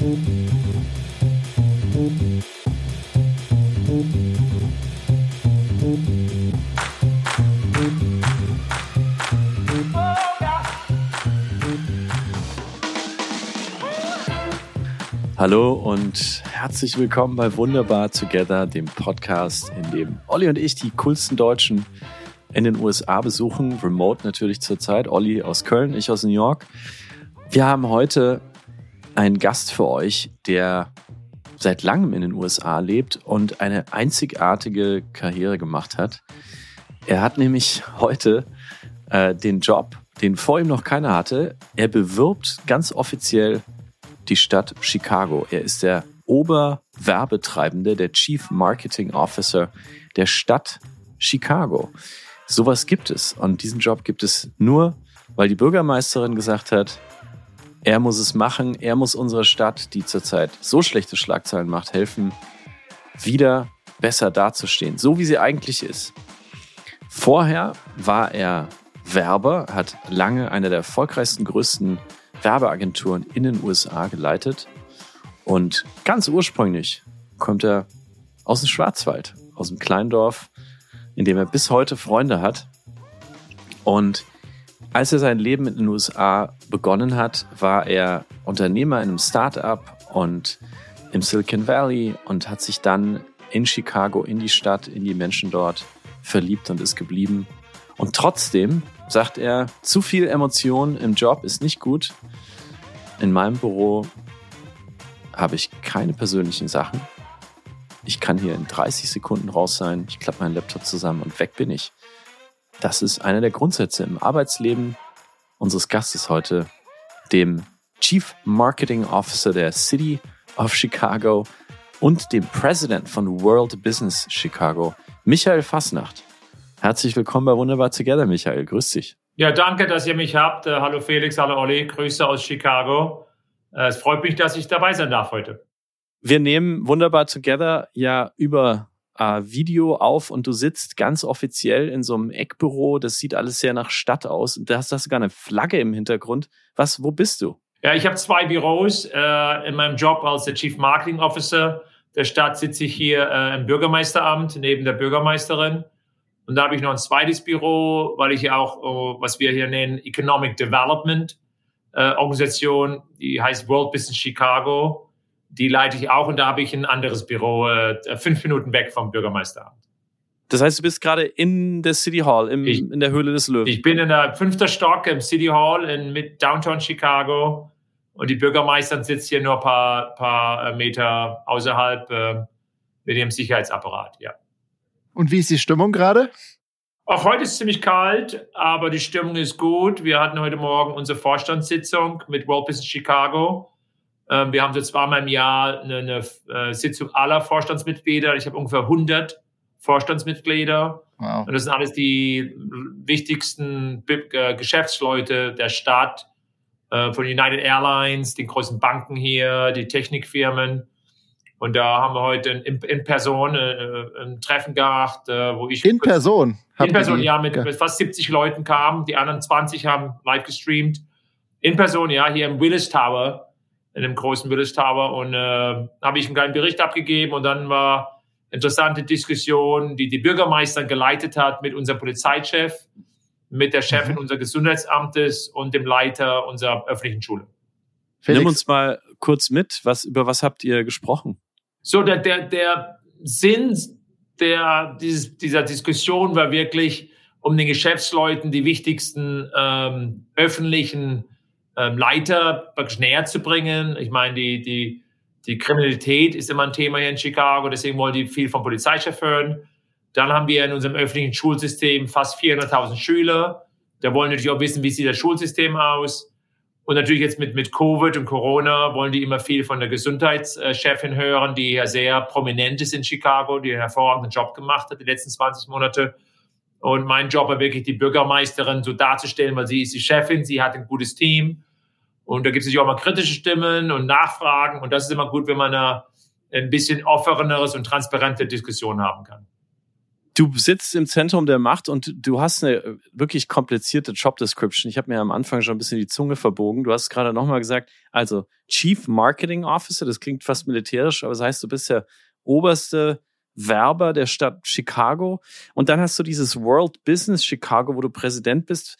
Hallo und herzlich willkommen bei Wunderbar Together, dem Podcast, in dem Olli und ich die coolsten Deutschen in den USA besuchen. Remote natürlich zurzeit. Olli aus Köln, ich aus New York. Wir haben heute einen Gast für euch, der seit langem in den USA lebt und eine einzigartige Karriere gemacht hat. Er hat nämlich heute äh, den Job, den vor ihm noch keiner hatte. Er bewirbt ganz offiziell die Stadt Chicago. Er ist der Oberwerbetreibende, der Chief Marketing Officer der Stadt Chicago. Sowas gibt es. Und diesen Job gibt es nur, weil die Bürgermeisterin gesagt hat, er muss es machen, er muss unserer Stadt, die zurzeit so schlechte Schlagzeilen macht, helfen, wieder besser dazustehen, so wie sie eigentlich ist. Vorher war er Werber, hat lange eine der erfolgreichsten, größten Werbeagenturen in den USA geleitet. Und ganz ursprünglich kommt er aus dem Schwarzwald, aus dem Kleindorf, in dem er bis heute Freunde hat. Und als er sein Leben in den USA begonnen hat, war er Unternehmer in einem Startup und im Silicon Valley und hat sich dann in Chicago, in die Stadt, in die Menschen dort verliebt und ist geblieben. Und trotzdem sagt er, zu viel Emotion im Job ist nicht gut. In meinem Büro habe ich keine persönlichen Sachen. Ich kann hier in 30 Sekunden raus sein, ich klappe meinen Laptop zusammen und weg bin ich. Das ist einer der Grundsätze im Arbeitsleben unseres Gastes heute, dem Chief Marketing Officer der City of Chicago und dem President von World Business Chicago, Michael Fasnacht. Herzlich willkommen bei Wunderbar Together, Michael. Grüß dich. Ja, danke, dass ihr mich habt. Äh, hallo Felix, hallo Olli, Grüße aus Chicago. Äh, es freut mich, dass ich dabei sein darf heute. Wir nehmen Wunderbar Together ja über äh, Video auf und du sitzt ganz offiziell in so einem Eckbüro. Das sieht alles sehr nach Stadt aus. Und da hast, du gar eine Flagge im Hintergrund. Was, wo bist du? Ja, ich habe zwei Büros. Äh, in meinem Job als der Chief Marketing Officer der Stadt sitze ich hier äh, im Bürgermeisteramt neben der Bürgermeisterin. Und da habe ich noch ein zweites Büro, weil ich ja auch, oh, was wir hier nennen, Economic Development äh, Organisation, die heißt World Business Chicago. Die leite ich auch und da habe ich ein anderes Büro, äh, fünf Minuten weg vom Bürgermeisteramt. Das heißt, du bist gerade in der City Hall, im, ich, in der Höhle des Löwen. Ich bin in der fünften Stock im City Hall in mit Downtown Chicago und die Bürgermeisterin sitzt hier nur ein paar, paar Meter außerhalb äh, mit ihrem Sicherheitsapparat, ja. Und wie ist die Stimmung gerade? Auch heute ist es ziemlich kalt, aber die Stimmung ist gut. Wir hatten heute Morgen unsere Vorstandssitzung mit World Business Chicago. Ähm, wir haben so zweimal im Jahr eine, eine äh, Sitzung aller Vorstandsmitglieder. Ich habe ungefähr 100 Vorstandsmitglieder. Wow. Und das sind alles die wichtigsten äh, Geschäftsleute der Stadt, äh, von United Airlines, den großen Banken hier, die Technikfirmen. Und da haben wir heute in, in Person ein Treffen gehabt, wo ich. In Person? In Person, ja, mit, mit fast 70 Leuten kamen. Die anderen 20 haben live gestreamt. In Person, ja, hier im Willis Tower, in dem großen Willis Tower. Und äh, habe ich einen kleinen Bericht abgegeben und dann war interessante Diskussion, die die Bürgermeister geleitet hat mit unserem Polizeichef, mit der Chefin mhm. unseres Gesundheitsamtes und dem Leiter unserer öffentlichen Schule. Felix. Nimm uns mal kurz mit, was, über was habt ihr gesprochen? So, der, der, der Sinn der, dieses, dieser Diskussion war wirklich, um den Geschäftsleuten die wichtigsten ähm, öffentlichen ähm, Leiter näher zu bringen. Ich meine, die, die, die Kriminalität ist immer ein Thema hier in Chicago, deswegen wollen die viel vom Polizeichef hören. Dann haben wir in unserem öffentlichen Schulsystem fast 400.000 Schüler. Da wollen natürlich auch wissen, wie sieht das Schulsystem aus. Und natürlich jetzt mit, mit Covid und Corona wollen die immer viel von der Gesundheitschefin hören, die ja sehr prominent ist in Chicago, die einen hervorragenden Job gemacht hat die letzten 20 Monate. Und mein Job war wirklich, die Bürgermeisterin so darzustellen, weil sie ist die Chefin, sie hat ein gutes Team. Und da gibt es natürlich auch mal kritische Stimmen und Nachfragen. Und das ist immer gut, wenn man eine, ein bisschen offeneres und transparente Diskussion haben kann. Du sitzt im Zentrum der Macht und du hast eine wirklich komplizierte Job Description. Ich habe mir am Anfang schon ein bisschen die Zunge verbogen. Du hast gerade nochmal gesagt, also Chief Marketing Officer, das klingt fast militärisch, aber das heißt, du bist der oberste Werber der Stadt Chicago. Und dann hast du dieses World Business Chicago, wo du Präsident bist.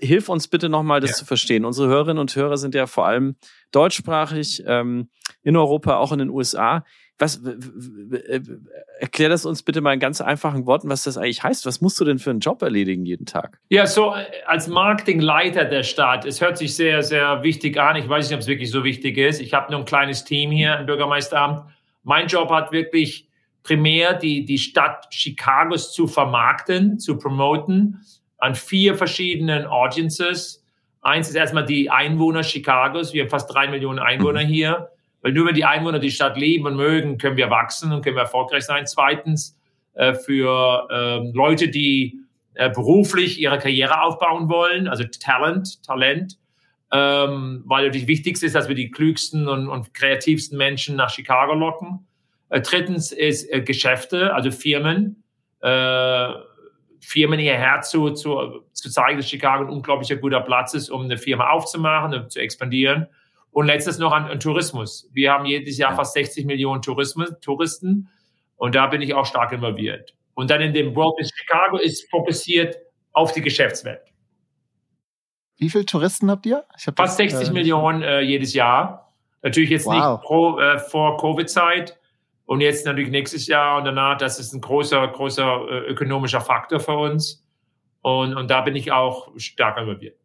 Hilf uns bitte nochmal, das ja. zu verstehen. Unsere Hörerinnen und Hörer sind ja vor allem deutschsprachig, ähm, in Europa, auch in den USA. Was, erklär das uns bitte mal in ganz einfachen Worten, was das eigentlich heißt. Was musst du denn für einen Job erledigen jeden Tag? Ja, so äh, als Marketingleiter der Stadt, es hört sich sehr, sehr wichtig an. Ich weiß nicht, ob es wirklich so wichtig ist. Ich habe nur ein kleines Team hier im Bürgermeisteramt. Mein Job hat wirklich primär die, die Stadt Chicagos zu vermarkten, zu promoten an vier verschiedenen Audiences. Eins ist erstmal die Einwohner Chicagos. Wir haben fast drei Millionen Einwohner mhm. hier. Weil nur wenn die Einwohner die Stadt lieben und mögen, können wir wachsen und können wir erfolgreich sein. Zweitens, äh, für äh, Leute, die äh, beruflich ihre Karriere aufbauen wollen, also Talent, Talent, ähm, weil natürlich wichtig ist, dass wir die klügsten und, und kreativsten Menschen nach Chicago locken. Äh, drittens ist äh, Geschäfte, also Firmen, äh, Firmen hierher zu, zu, zu zeigen, dass Chicago ein unglaublicher guter Platz ist, um eine Firma aufzumachen und zu expandieren. Und letztes noch an, an Tourismus. Wir haben jedes Jahr fast 60 Millionen Tourismus, Touristen und da bin ich auch stark involviert. Und dann in dem World in Chicago ist fokussiert auf die Geschäftswelt. Wie viele Touristen habt ihr? Fast das, 60 äh, Millionen äh, jedes Jahr. Natürlich jetzt wow. nicht pro, äh, vor Covid-Zeit und jetzt natürlich nächstes Jahr und danach. Das ist ein großer, großer äh, ökonomischer Faktor für uns. Und, und da bin ich auch stark involviert.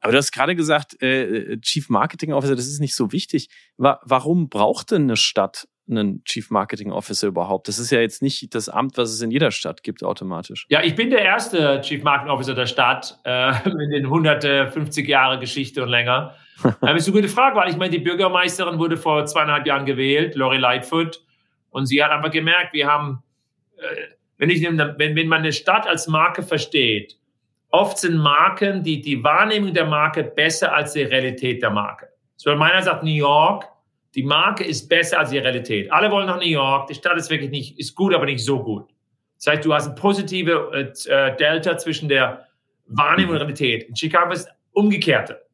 Aber du hast gerade gesagt, äh, äh, Chief Marketing Officer, das ist nicht so wichtig. Wa warum braucht denn eine Stadt einen Chief Marketing Officer überhaupt? Das ist ja jetzt nicht das Amt, was es in jeder Stadt gibt, automatisch. Ja, ich bin der erste Chief Marketing Officer der Stadt äh, in den 150 Jahre Geschichte und länger. das ist eine gute Frage, weil ich meine, die Bürgermeisterin wurde vor zweieinhalb Jahren gewählt, Lori Lightfoot, und sie hat einfach gemerkt, wir haben, äh, wenn, ich, wenn, wenn man eine Stadt als Marke versteht, Oft sind Marken, die, die Wahrnehmung der Marke besser als die Realität der Marke. So, meiner sagt New York, die Marke ist besser als die Realität. Alle wollen nach New York, die Stadt ist wirklich nicht, ist gut, aber nicht so gut. Das heißt, du hast eine positive äh, Delta zwischen der Wahrnehmung und Realität. In Chicago ist umgekehrte.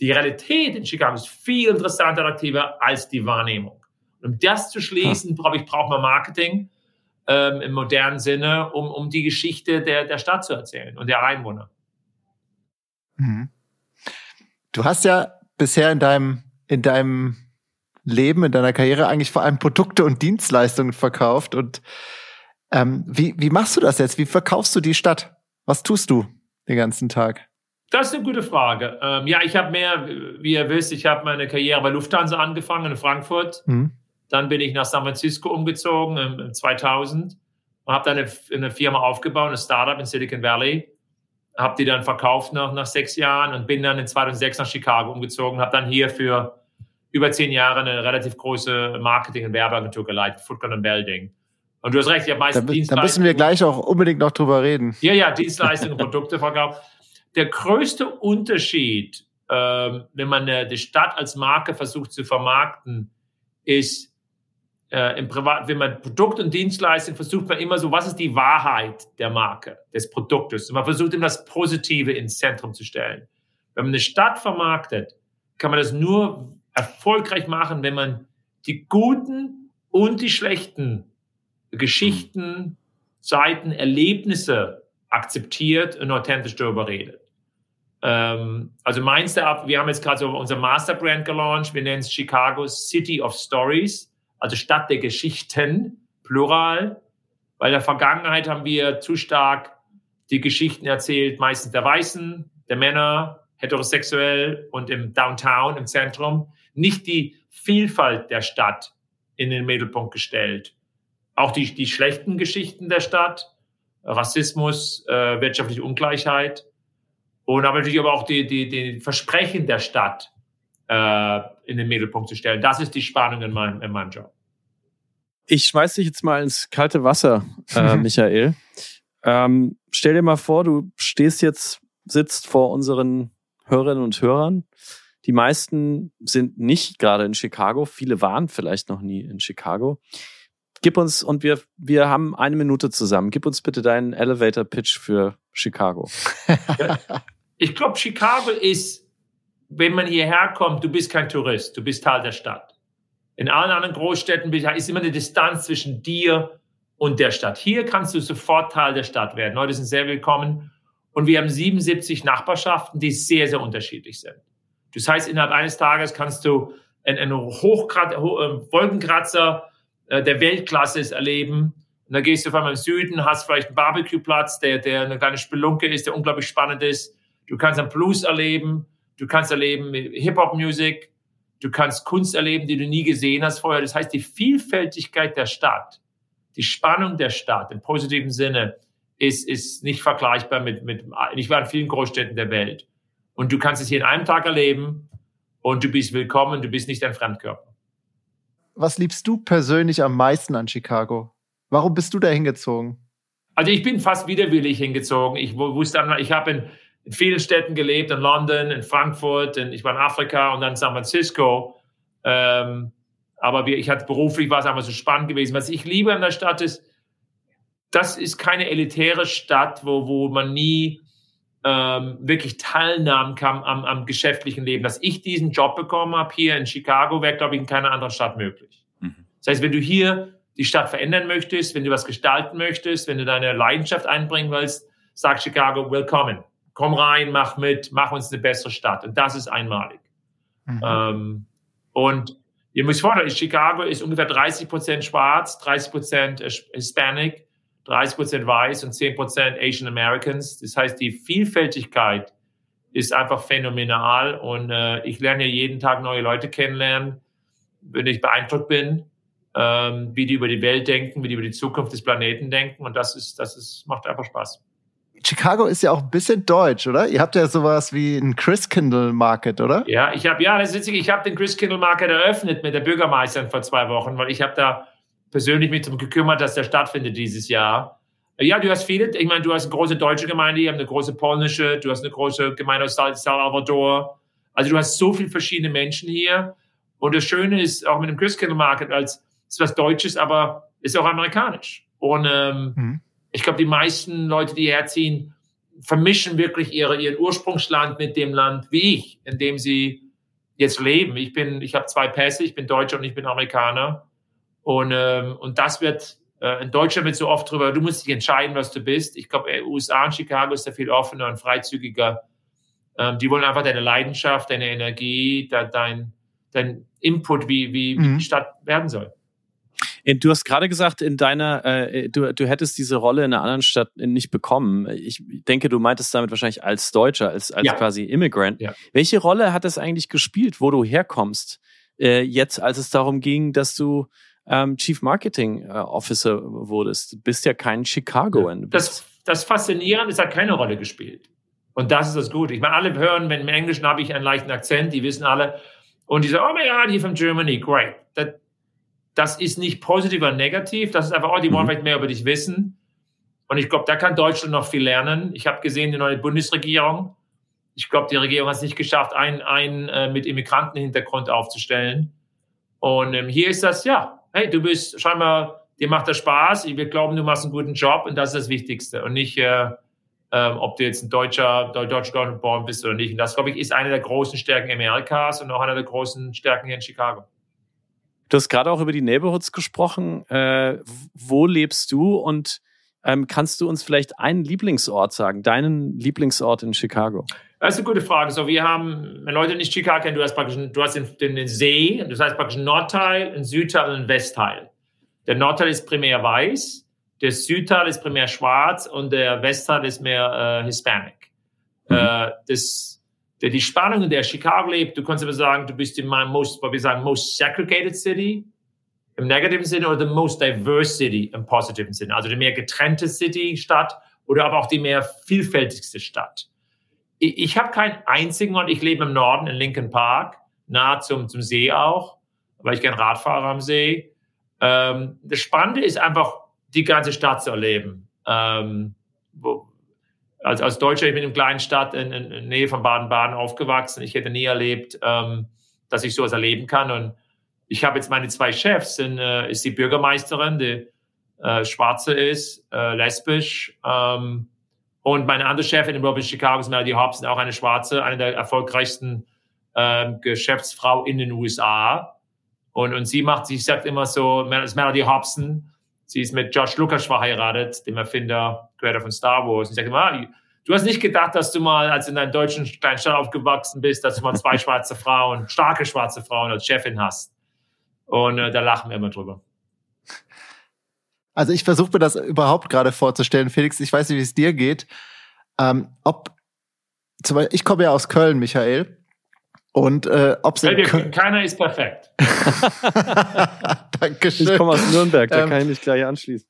Die Realität in Chicago ist viel interessanter und aktiver als die Wahrnehmung. Und um das zu schließen, brauche ich, braucht man Marketing ähm, im modernen Sinne, um, um die Geschichte der, der Stadt zu erzählen und der Einwohner. Mhm. Du hast ja bisher in deinem, in deinem Leben, in deiner Karriere eigentlich vor allem Produkte und Dienstleistungen verkauft. Und ähm, wie, wie machst du das jetzt? Wie verkaufst du die Stadt? Was tust du den ganzen Tag? Das ist eine gute Frage. Ähm, ja, ich habe mehr, wie ihr wisst, ich habe meine Karriere bei Lufthansa angefangen in Frankfurt. Mhm. Dann bin ich nach San Francisco umgezogen im, 2000 und habe dann eine, eine, Firma aufgebaut, ein Startup in Silicon Valley. Habe die dann verkauft nach, nach sechs Jahren und bin dann in 2006 nach Chicago umgezogen. Habe dann hier für über zehn Jahre eine relativ große Marketing- und Werbeagentur geleitet, Footgun und Belding. Und du hast recht, ich habe meistens da, Dienstleistungen. Da müssen wir gleich auch unbedingt noch drüber reden. Ja, ja, Dienstleistungen und Produkte verkauft. Der größte Unterschied, ähm, wenn man äh, die Stadt als Marke versucht zu vermarkten, ist, äh, im Privat, wenn man Produkt und Dienstleistung versucht man immer so, was ist die Wahrheit der Marke, des Produktes? Und man versucht immer das Positive ins Zentrum zu stellen. Wenn man eine Stadt vermarktet, kann man das nur erfolgreich machen, wenn man die guten und die schlechten Geschichten, Seiten, Erlebnisse akzeptiert und authentisch darüber redet. Ähm, also meins der, wir haben jetzt gerade so unser Masterbrand gelauncht, wir nennen es Chicago City of Stories also Stadt der Geschichten, plural, weil in der Vergangenheit haben wir zu stark die Geschichten erzählt, meistens der Weißen, der Männer, heterosexuell und im Downtown, im Zentrum, nicht die Vielfalt der Stadt in den Mittelpunkt gestellt. Auch die, die schlechten Geschichten der Stadt, Rassismus, äh, wirtschaftliche Ungleichheit und aber natürlich aber auch die, die, die Versprechen der Stadt, äh, in den Mittelpunkt zu stellen. Das ist die Spannung in meinem, in meinem Job. Ich schmeiß dich jetzt mal ins kalte Wasser, äh, Michael. Ähm, stell dir mal vor, du stehst jetzt, sitzt vor unseren Hörerinnen und Hörern. Die meisten sind nicht gerade in Chicago. Viele waren vielleicht noch nie in Chicago. Gib uns, und wir, wir haben eine Minute zusammen, gib uns bitte deinen Elevator-Pitch für Chicago. ich glaube, Chicago ist, wenn man hierher kommt, du bist kein Tourist, du bist Teil der Stadt. In allen anderen Großstädten ist immer eine Distanz zwischen dir und der Stadt. Hier kannst du sofort Teil der Stadt werden. Leute sind sehr willkommen. Und wir haben 77 Nachbarschaften, die sehr, sehr unterschiedlich sind. Das heißt, innerhalb eines Tages kannst du einen, einen Hochkrat äh, Wolkenkratzer äh, der Weltklasse erleben. Und dann gehst du vor allem im Süden, hast vielleicht einen Barbecue-Platz, der, der eine kleine Spelunke ist, der unglaublich spannend ist. Du kannst einen Blues erleben. Du kannst erleben Hip-Hop-Musik. Du kannst Kunst erleben, die du nie gesehen hast vorher. Das heißt, die Vielfältigkeit der Stadt, die Spannung der Stadt im positiven Sinne ist, ist nicht vergleichbar mit, mit, ich war in vielen Großstädten der Welt. Und du kannst es hier in einem Tag erleben und du bist willkommen, du bist nicht ein Fremdkörper. Was liebst du persönlich am meisten an Chicago? Warum bist du da hingezogen? Also ich bin fast widerwillig hingezogen. Ich wusste, ich habe in, in vielen Städten gelebt, in London, in Frankfurt, in, ich war in Afrika und dann in San Francisco. Ähm, aber wir, ich hatte beruflich war es einfach so spannend gewesen. Was ich liebe an der Stadt ist, das ist keine elitäre Stadt, wo, wo man nie ähm, wirklich teilnahmen kann am, am geschäftlichen Leben. Dass ich diesen Job bekommen habe hier in Chicago, wäre, glaube ich, in keiner anderen Stadt möglich. Mhm. Das heißt, wenn du hier die Stadt verändern möchtest, wenn du was gestalten möchtest, wenn du deine Leidenschaft einbringen willst, sag Chicago, willkommen. Komm rein, mach mit, mach uns eine bessere Stadt. Und das ist einmalig. Mhm. Ähm, und ihr müsst vorstellen, Chicago ist ungefähr 30 Prozent schwarz, 30 Prozent Hispanic. 30 Prozent weiß und 10 Prozent Asian Americans. Das heißt, die Vielfältigkeit ist einfach phänomenal und äh, ich lerne ja jeden Tag neue Leute kennenlernen, wenn ich beeindruckt bin, ähm, wie die über die Welt denken, wie die über die Zukunft des Planeten denken und das ist, das ist, macht einfach Spaß. Chicago ist ja auch ein bisschen deutsch, oder? Ihr habt ja sowas wie ein Christkindle Market, oder? Ja, ich habe ja, das ist witzig, ich habe den Christkindle Market eröffnet mit der Bürgermeisterin vor zwei Wochen, weil ich habe da persönlich mich darum gekümmert, dass der stattfindet dieses Jahr. Ja, du hast viele, ich meine, du hast eine große deutsche Gemeinde, du hast eine große polnische, du hast eine große Gemeinde aus Salvador. Also du hast so viele verschiedene Menschen hier. Und das Schöne ist auch mit dem Christkindle Market, als ist was Deutsches, aber ist auch amerikanisch. Und ähm, mhm. ich glaube, die meisten Leute, die herziehen, vermischen wirklich ihre, ihren Ursprungsland mit dem Land wie ich, in dem sie jetzt leben. Ich bin, ich habe zwei Pässe, ich bin Deutscher und ich bin Amerikaner. Und, ähm, und das wird, äh, in Deutschland wird so oft drüber, du musst dich entscheiden, was du bist. Ich glaube, USA und Chicago ist da viel offener und freizügiger. Ähm, die wollen einfach deine Leidenschaft, deine Energie, de, dein, dein Input, wie, wie, mhm. wie die Stadt werden soll. Du hast gerade gesagt, in deiner, äh, du, du hättest diese Rolle in einer anderen Stadt nicht bekommen. Ich denke, du meintest damit wahrscheinlich als Deutscher, als, als ja. quasi Immigrant. Ja. Welche Rolle hat es eigentlich gespielt, wo du herkommst, äh, jetzt, als es darum ging, dass du ähm, Chief Marketing äh, Officer wurdest. Du bist ja kein Chicagoan. Das, das Faszinierende ist, hat keine Rolle gespielt. Und das ist das Gute. Ich meine, alle hören, wenn im Englischen habe ich einen leichten Akzent, die wissen alle. Und die sagen, oh my God, you're from Germany, great. Das, das ist nicht positiv oder negativ. Das ist einfach, oh, die wollen mhm. vielleicht mehr über dich wissen. Und ich glaube, da kann Deutschland noch viel lernen. Ich habe gesehen, die neue Bundesregierung. Ich glaube, die Regierung hat es nicht geschafft, einen, einen äh, mit Immigrantenhintergrund aufzustellen. Und ähm, hier ist das, ja, hey, du bist scheinbar, dir macht das Spaß, wir glauben, du machst einen guten Job und das ist das Wichtigste und nicht, äh, äh, ob du jetzt ein Deutscher, Deutsch geboren bist oder nicht. Und das, glaube ich, ist eine der großen Stärken Amerikas und auch eine der großen Stärken hier in Chicago. Du hast gerade auch über die Neighborhoods gesprochen. Äh, wo lebst du und ähm, kannst du uns vielleicht einen Lieblingsort sagen, deinen Lieblingsort in Chicago? Das ist eine gute Frage. So, wir haben, wenn Leute nicht Chicago kennen, du hast praktisch, du hast den, den, den See, das heißt praktisch Nordteil, ein Südteil und ein Westteil. Der Nordteil ist primär weiß, der Südteil ist primär schwarz und der Westteil ist mehr äh, Hispanic. Mhm. Äh, das, der, die Spannung, in der Chicago lebt, du kannst aber sagen, du bist in meinem most, was wir sagen, most segregated city im negativen Sinne oder the most diverse city im positiven Sinne. Also die mehr getrennte City, Stadt oder aber auch die mehr vielfältigste Stadt ich, ich habe keinen einzigen Ort. Ich lebe im Norden in Lincoln Park, nahe zum, zum See auch, weil ich gerne Radfahrer am See. Ähm, das Spannende ist einfach, die ganze Stadt zu erleben. Ähm, wo, als, als Deutscher, ich bin in einer kleinen Stadt in, in, in Nähe von Baden-Baden aufgewachsen. Ich hätte nie erlebt, ähm, dass ich sowas erleben kann. Und ich habe jetzt meine zwei Chefs, sind, äh, ist die Bürgermeisterin, die äh, Schwarze ist, äh, lesbisch. Ähm, und meine andere Chefin in Robin Chicago ist Melody Hobson, auch eine Schwarze, eine der erfolgreichsten äh, Geschäftsfrau in den USA. Und, und sie macht, sie sagt immer so, Melody Hobson, sie ist mit George Lucas verheiratet, dem Erfinder, Creator von Star Wars. Und sie sagt immer, ah, du hast nicht gedacht, dass du mal, als in deinem deutschen kleinen Stadt aufgewachsen bist, dass du mal zwei schwarze Frauen, starke schwarze Frauen als Chefin hast. Und äh, da lachen wir immer drüber. Also ich versuche mir das überhaupt gerade vorzustellen, Felix. Ich weiß nicht, wie es dir geht. Ähm, ob zum Beispiel, ich komme ja aus Köln, Michael. Und äh, ob hey, keiner ist perfekt. Dankeschön. Ich komme aus Nürnberg, da ähm, kann ich mich gleich anschließen.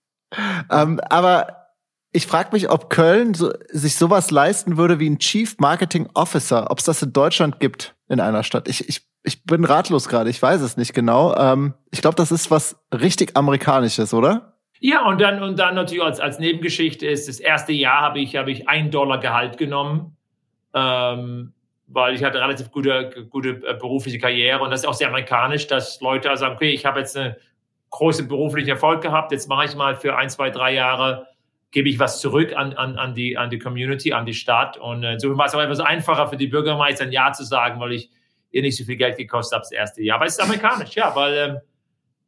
Ähm, aber ich frage mich, ob Köln so, sich sowas leisten würde wie ein Chief Marketing Officer, ob es das in Deutschland gibt in einer Stadt. Ich, ich, ich bin ratlos gerade, ich weiß es nicht genau. Ähm, ich glaube, das ist was richtig Amerikanisches, oder? Ja, und dann, und dann natürlich als, als Nebengeschichte ist, das erste Jahr habe ich, habe ich ein Dollar Gehalt genommen. Ähm, weil ich hatte relativ gute, gute äh, berufliche Karriere und das ist auch sehr amerikanisch, dass Leute sagen, okay, ich habe jetzt einen großen beruflichen Erfolg gehabt, jetzt mache ich mal für ein, zwei, drei Jahre, gebe ich was zurück an, an, an, die, an die Community, an die Stadt und äh, so war es auch etwas einfacher für die Bürgermeister ein Ja zu sagen, weil ich ihr nicht so viel Geld gekostet habe das erste Jahr. Aber es ist amerikanisch, ja, weil ähm,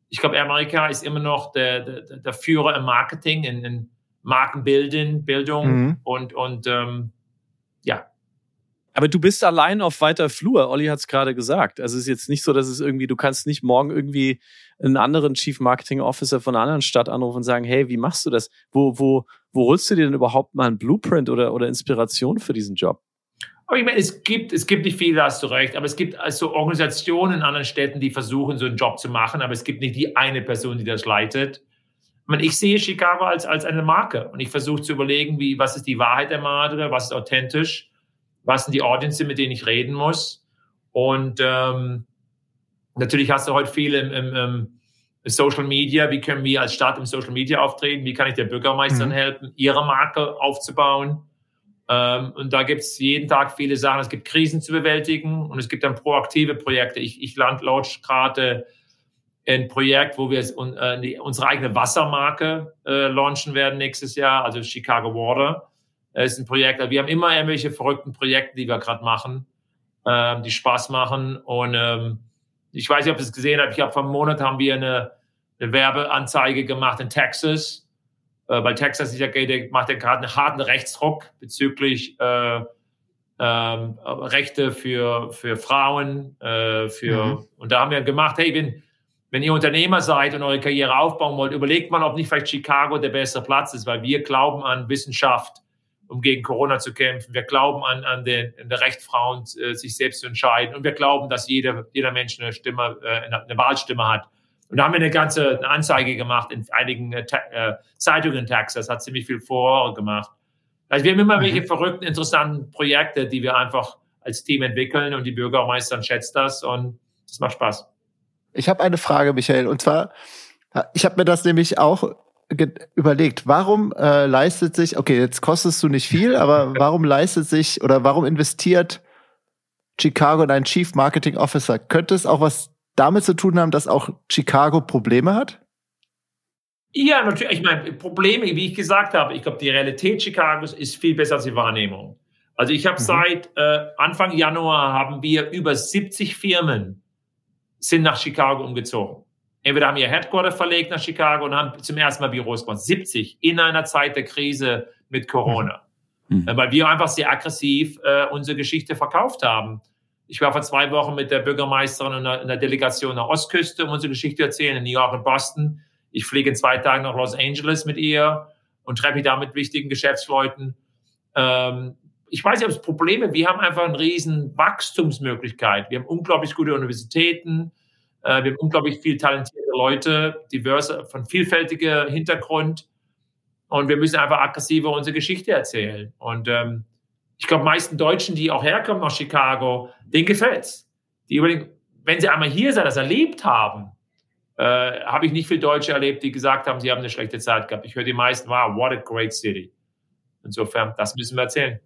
ich glaube, Amerika ist immer noch der, der, der Führer im Marketing, in, in Markenbildung Bildung mhm. und, und ähm, ja, aber du bist allein auf weiter Flur. Olli hat es gerade gesagt. Also es ist jetzt nicht so, dass es irgendwie, du kannst nicht morgen irgendwie einen anderen Chief Marketing Officer von einer anderen Stadt anrufen und sagen, hey, wie machst du das? Wo, wo, wo holst du dir denn überhaupt mal einen Blueprint oder, oder Inspiration für diesen Job? Aber ich meine, es gibt, es gibt nicht viel, da hast du recht, aber es gibt also Organisationen in anderen Städten, die versuchen, so einen Job zu machen, aber es gibt nicht die eine Person, die das leitet. Ich, meine, ich sehe Chicago als, als eine Marke und ich versuche zu überlegen, wie, was ist die Wahrheit der Marke, was ist authentisch was sind die Audience, mit denen ich reden muss. Und ähm, natürlich hast du heute viel im, im, im Social Media. Wie können wir als Stadt im Social Media auftreten? Wie kann ich der Bürgermeisterin mhm. helfen, ihre Marke aufzubauen? Ähm, und da gibt es jeden Tag viele Sachen. Es gibt Krisen zu bewältigen und es gibt dann proaktive Projekte. Ich, ich launch gerade ein Projekt, wo wir äh, unsere eigene Wassermarke äh, launchen werden nächstes Jahr, also Chicago Water. Es ist ein Projekt, wir haben immer irgendwelche verrückten Projekte, die wir gerade machen, ähm, die Spaß machen. Und ähm, ich weiß nicht, ob ihr es gesehen habt. Ich habe vor einem Monat haben wir eine, eine Werbeanzeige gemacht in Texas, äh, weil Texas ja, der macht ja gerade einen harten Rechtsdruck bezüglich äh, ähm, Rechte für, für Frauen, äh, für, mhm. und da haben wir gemacht, hey, wenn, wenn ihr Unternehmer seid und eure Karriere aufbauen wollt, überlegt mal, ob nicht vielleicht Chicago der bessere Platz ist, weil wir glauben an Wissenschaft, um gegen Corona zu kämpfen. Wir glauben an, an, den, an der Recht Frauen, äh, sich selbst zu entscheiden. Und wir glauben, dass jeder, jeder Mensch eine Stimme, äh, eine Wahlstimme hat. Und da haben wir eine ganze eine Anzeige gemacht in einigen äh, äh Zeitungen in Texas, hat ziemlich viel Furore gemacht. Also wir haben immer mhm. welche verrückten, interessanten Projekte, die wir einfach als Team entwickeln und die Bürgermeister schätzt das und das macht Spaß. Ich habe eine Frage, Michael, und zwar, ich habe mir das nämlich auch überlegt, warum äh, leistet sich, okay, jetzt kostest du nicht viel, aber warum leistet sich oder warum investiert Chicago in einen Chief Marketing Officer? Könnte es auch was damit zu tun haben, dass auch Chicago Probleme hat? Ja, natürlich. Ich meine, Probleme, wie ich gesagt habe, ich glaube, die Realität Chicagos ist viel besser als die Wahrnehmung. Also ich habe mhm. seit äh, Anfang Januar haben wir über 70 Firmen sind nach Chicago umgezogen. Entweder haben ihr Headquarter verlegt nach Chicago und haben zum ersten Mal Büros gebaut. 70 in einer Zeit der Krise mit Corona. Mhm. mhm. Weil wir einfach sehr aggressiv äh, unsere Geschichte verkauft haben. Ich war vor zwei Wochen mit der Bürgermeisterin in der, in der Delegation nach Ostküste, um unsere Geschichte zu erzählen, in New York und Boston. Ich fliege in zwei Tagen nach Los Angeles mit ihr und treffe mich da mit wichtigen Geschäftsleuten. Ähm, ich weiß nicht, ob es Probleme, wir haben einfach eine riesen Wachstumsmöglichkeit. Wir haben unglaublich gute Universitäten, äh, wir haben unglaublich viel talentierte Leute, diverse, von vielfältiger Hintergrund. Und wir müssen einfach aggressiver unsere Geschichte erzählen. Und ähm, ich glaube, meisten Deutschen, die auch herkommen aus Chicago, denen gefällt's. Die überlegen, wenn sie einmal hier sind, das erlebt haben, äh, habe ich nicht viele Deutsche erlebt, die gesagt haben, sie haben eine schlechte Zeit gehabt. Ich höre die meisten, wow, what a great city. Insofern, das müssen wir erzählen.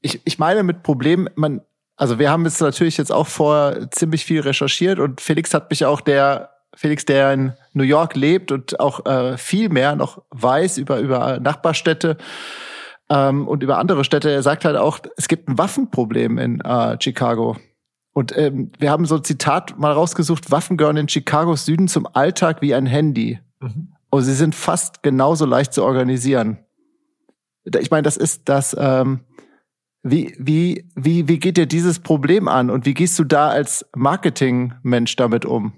Ich, ich meine mit Problem, man also wir haben jetzt natürlich jetzt auch vor ziemlich viel recherchiert und Felix hat mich auch der Felix, der in New York lebt und auch äh, viel mehr noch weiß über über Nachbarstädte ähm, und über andere Städte. Er sagt halt auch, es gibt ein Waffenproblem in äh, Chicago. Und ähm, wir haben so ein Zitat mal rausgesucht: Waffen gehören in Chicagos Süden zum Alltag wie ein Handy. Mhm. Und sie sind fast genauso leicht zu organisieren. Ich meine, das ist das. Ähm, wie, wie, wie, wie geht dir dieses Problem an und wie gehst du da als Marketingmensch damit um?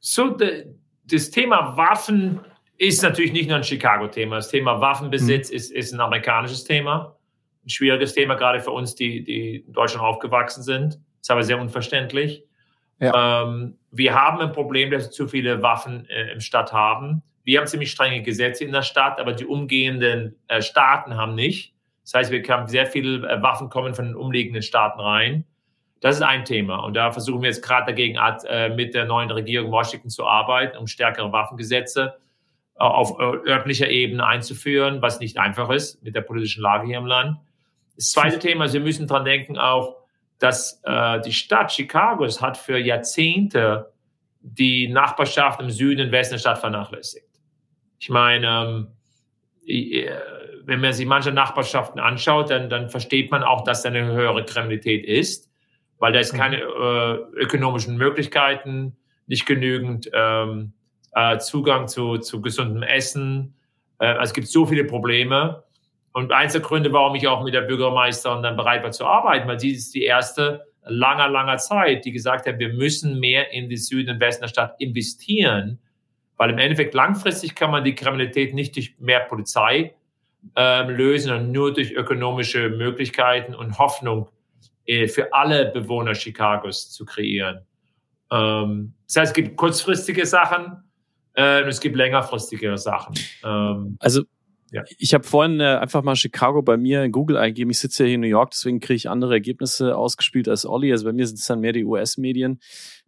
So, de, das Thema Waffen ist natürlich nicht nur ein Chicago-Thema. Das Thema Waffenbesitz mhm. ist, ist ein amerikanisches Thema. Ein schwieriges Thema, gerade für uns, die, die in Deutschland aufgewachsen sind. Ist aber sehr unverständlich. Ja. Ähm, wir haben ein Problem, dass wir zu viele Waffen äh, im Stadt haben. Wir haben ziemlich strenge Gesetze in der Stadt, aber die umgehenden äh, Staaten haben nicht. Das heißt, wir haben sehr viele äh, Waffen kommen von den umliegenden Staaten rein. Das ist ein Thema. Und da versuchen wir jetzt gerade dagegen äh, mit der neuen Regierung Washington zu arbeiten, um stärkere Waffengesetze auf örtlicher Ebene einzuführen, was nicht einfach ist mit der politischen Lage hier im Land. Das zweite Thema wir müssen dran denken auch, dass äh, die Stadt Chicago hat für Jahrzehnte die Nachbarschaft im Süden und Westen der Stadt vernachlässigt. Ich meine, ähm, wenn man sich manche Nachbarschaften anschaut, dann, dann versteht man auch, dass da eine höhere Kriminalität ist, weil da ist keine äh, ökonomischen Möglichkeiten, nicht genügend ähm, äh, Zugang zu, zu gesundem Essen. Äh, es gibt so viele Probleme. Und eins der Gründe, warum ich auch mit der Bürgermeisterin dann bereit war zu arbeiten, weil sie ist die erste langer, langer Zeit, die gesagt hat, wir müssen mehr in die Süden und Westen der Stadt investieren, weil im Endeffekt langfristig kann man die Kriminalität nicht durch mehr Polizei ähm, lösen, sondern nur durch ökonomische Möglichkeiten und Hoffnung äh, für alle Bewohner Chicagos zu kreieren. Ähm, das heißt, es gibt kurzfristige Sachen äh, es gibt längerfristige Sachen. Ähm, also ja. Ich habe vorhin äh, einfach mal Chicago bei mir in Google eingegeben. Ich sitze ja hier in New York, deswegen kriege ich andere Ergebnisse ausgespielt als Olli. Also bei mir sind es dann mehr die US-Medien.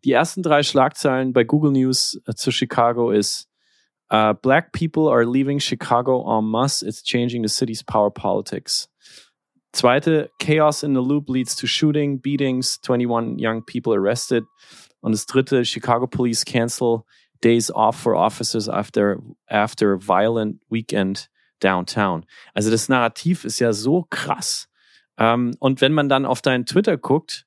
Die ersten drei Schlagzeilen bei Google News äh, zu Chicago ist uh, Black people are leaving Chicago en masse. It's changing the city's power politics. Zweite, Chaos in the Loop leads to shooting, beatings, 21 young people arrested. Und das dritte, Chicago Police cancel days off for officers after, after violent weekend downtown. Also das Narrativ ist ja so krass. Ähm, und wenn man dann auf deinen Twitter guckt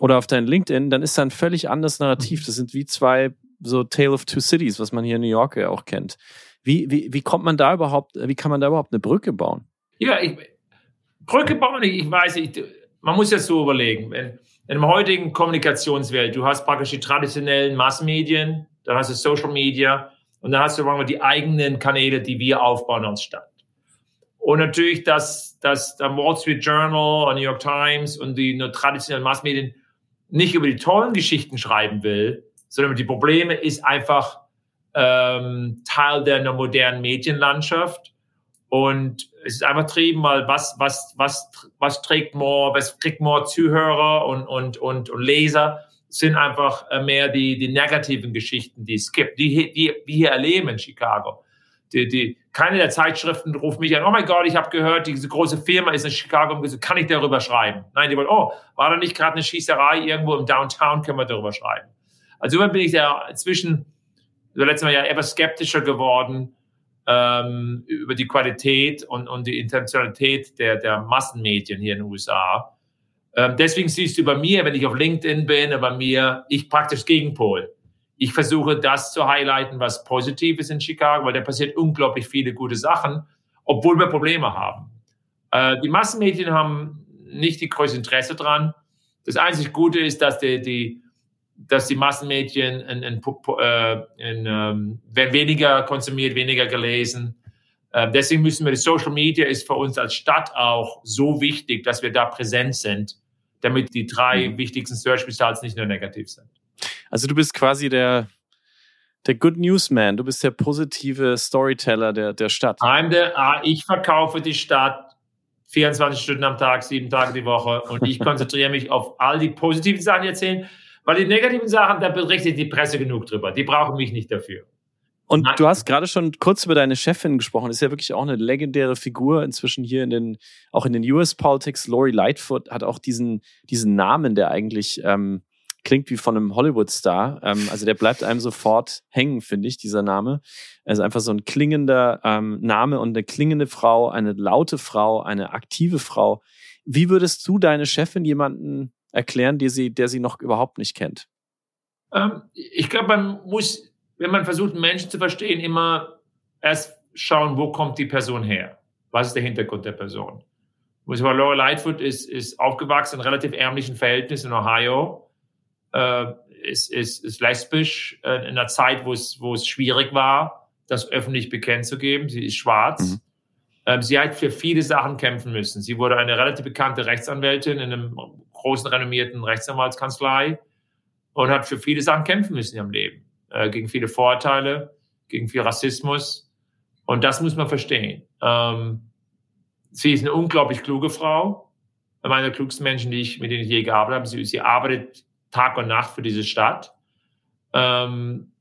oder auf dein LinkedIn, dann ist da ein völlig anderes Narrativ. Mhm. Das sind wie zwei so Tale of Two Cities, was man hier in New York ja auch kennt. Wie, wie, wie kommt man da überhaupt, wie kann man da überhaupt eine Brücke bauen? Ja, ich, Brücke bauen, ich, ich weiß, ich, man muss ja so überlegen, wenn, in der heutigen Kommunikationswelt, du hast praktisch die traditionellen Massenmedien, dann hast du Social Media und dann hast du wir, die eigenen Kanäle, die wir aufbauen als Stadt. Und natürlich, dass, dass der Wall Street Journal, New York Times und die nur traditionellen Massmedien nicht über die tollen Geschichten schreiben will, sondern über die Probleme ist einfach ähm, Teil der modernen Medienlandschaft. Und es ist einfach trieben, weil was, was, was, was trägt more, was kriegt more Zuhörer und, und, und, und Leser, sind einfach äh, mehr die, die negativen Geschichten, die es gibt, die, die wir hier erleben in Chicago die, die, keine der Zeitschriften ruft mich an, oh mein Gott, ich habe gehört, diese große Firma ist in Chicago, kann ich darüber schreiben? Nein, die wollen, oh, war da nicht gerade eine Schießerei irgendwo im Downtown, können wir darüber schreiben. Also bin ich ja inzwischen, so letztes Mal ja etwas skeptischer geworden ähm, über die Qualität und, und die Intentionalität der, der Massenmedien hier in den USA. Ähm, deswegen siehst du bei mir, wenn ich auf LinkedIn bin, bei mir, ich praktisch Gegenpol ich versuche das zu highlighten, was positiv ist in Chicago, weil da passiert unglaublich viele gute Sachen, obwohl wir Probleme haben. Äh, die Massenmedien haben nicht die größte Interesse dran. Das einzig Gute ist, dass die, die dass die Massenmedien in, in, äh, in, ähm, werden weniger konsumiert, weniger gelesen. Äh, deswegen müssen wir, die Social Media ist für uns als Stadt auch so wichtig, dass wir da präsent sind, damit die drei mhm. wichtigsten Search Results nicht nur negativ sind. Also du bist quasi der, der Good News Man, du bist der positive Storyteller der, der Stadt. Der, ah, ich verkaufe die Stadt 24 Stunden am Tag, sieben Tage die Woche und ich konzentriere mich auf all die positiven Sachen erzählen, weil die negativen Sachen, da berichtet die Presse genug drüber. Die brauchen mich nicht dafür. Und Nein. du hast gerade schon kurz über deine Chefin gesprochen. Das ist ja wirklich auch eine legendäre Figur inzwischen hier in den, auch in den US Politics. Lori Lightfoot hat auch diesen, diesen Namen, der eigentlich ähm, klingt wie von einem Hollywood-Star. Ähm, also der bleibt einem sofort hängen, finde ich, dieser Name. Also einfach so ein klingender ähm, Name und eine klingende Frau, eine laute Frau, eine aktive Frau. Wie würdest du deine Chefin jemanden erklären, der sie, der sie noch überhaupt nicht kennt? Ähm, ich glaube, man muss, wenn man versucht, Menschen zu verstehen, immer erst schauen, wo kommt die Person her? Was ist der Hintergrund der Person? Laura Lightfoot ist, ist aufgewachsen in relativ ärmlichen Verhältnissen in Ohio äh, ist, ist, ist lesbisch äh, in einer Zeit, wo es, wo es schwierig war, das öffentlich bekennt zu geben. Sie ist schwarz. Mhm. Ähm, sie hat für viele Sachen kämpfen müssen. Sie wurde eine relativ bekannte Rechtsanwältin in einem großen, renommierten Rechtsanwaltskanzlei und hat für viele Sachen kämpfen müssen ihrem Leben. Äh, gegen viele Vorurteile, gegen viel Rassismus. Und das muss man verstehen. Ähm, sie ist eine unglaublich kluge Frau. Eine der klugsten Menschen, die ich, mit denen ich je gearbeitet habe. Sie, sie arbeitet Tag und Nacht für diese Stadt. Ähm,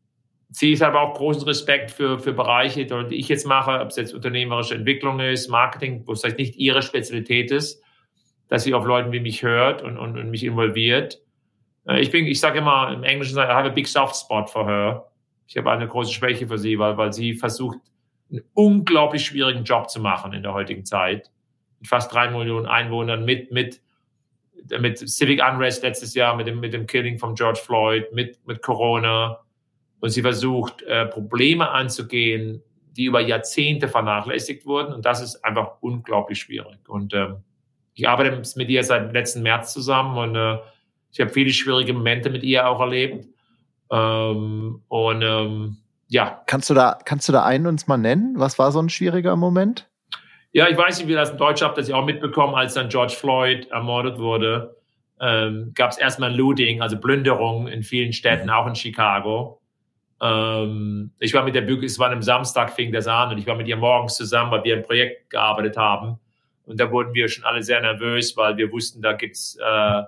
sie ist aber auch großen Respekt für, für Bereiche, die ich jetzt mache, ob es jetzt unternehmerische Entwicklung ist, Marketing, wo es vielleicht nicht ihre Spezialität ist, dass sie auf Leuten wie mich hört und, und, und mich involviert. Äh, ich bin, ich sage immer im Englischen, I have a big soft spot for her. Ich habe eine große Schwäche für sie, weil, weil sie versucht, einen unglaublich schwierigen Job zu machen in der heutigen Zeit. Mit fast drei Millionen Einwohnern, mit, mit mit Civic Unrest letztes Jahr, mit dem, mit dem Killing von George Floyd, mit, mit Corona. Und sie versucht, äh, Probleme anzugehen, die über Jahrzehnte vernachlässigt wurden. Und das ist einfach unglaublich schwierig. Und ähm, ich arbeite mit ihr seit letzten März zusammen und äh, ich habe viele schwierige Momente mit ihr auch erlebt. Ähm, und ähm, ja. Kannst du da, kannst du da einen uns mal nennen? Was war so ein schwieriger Moment? Ja, ich weiß nicht, wie das in Deutschland habt, das ja auch mitbekommen, als dann George Floyd ermordet wurde, ähm, gab es erstmal Looting, also Plünderung in vielen Städten, auch in Chicago. Ähm, ich war mit der Bügel, es war am Samstag, fing das an und ich war mit ihr morgens zusammen, weil wir ein Projekt gearbeitet haben. Und da wurden wir schon alle sehr nervös, weil wir wussten, da gibt's äh,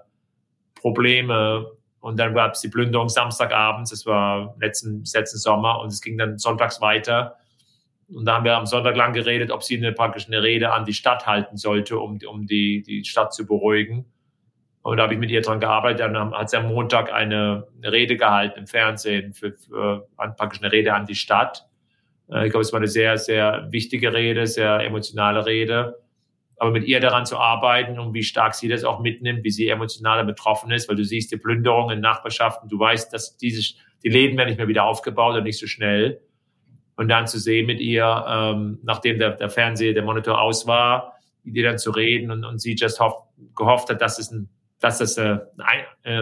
Probleme. Und dann gab es die Plünderung Samstagabends, das war letzten, letzten Sommer und es ging dann sonntags weiter. Und da haben wir am Sonntag lang geredet, ob sie eine, praktisch eine Rede an die Stadt halten sollte, um, um die, die Stadt zu beruhigen. Und da habe ich mit ihr dran gearbeitet. Dann hat sie am Montag eine, eine Rede gehalten im Fernsehen, für, für praktisch eine Rede an die Stadt. Äh, ich glaube, es war eine sehr, sehr wichtige Rede, sehr emotionale Rede. Aber mit ihr daran zu arbeiten und wie stark sie das auch mitnimmt, wie sie emotional betroffen ist, weil du siehst die Plünderung in Nachbarschaften, du weißt, dass diese, die Läden werden nicht mehr wieder aufgebaut und nicht so schnell und dann zu sehen mit ihr, ähm, nachdem der, der Fernseher, der Monitor aus war, mit ihr dann zu reden und, und sie just hoff, gehofft hat, dass es ein, dass es äh, ein, äh,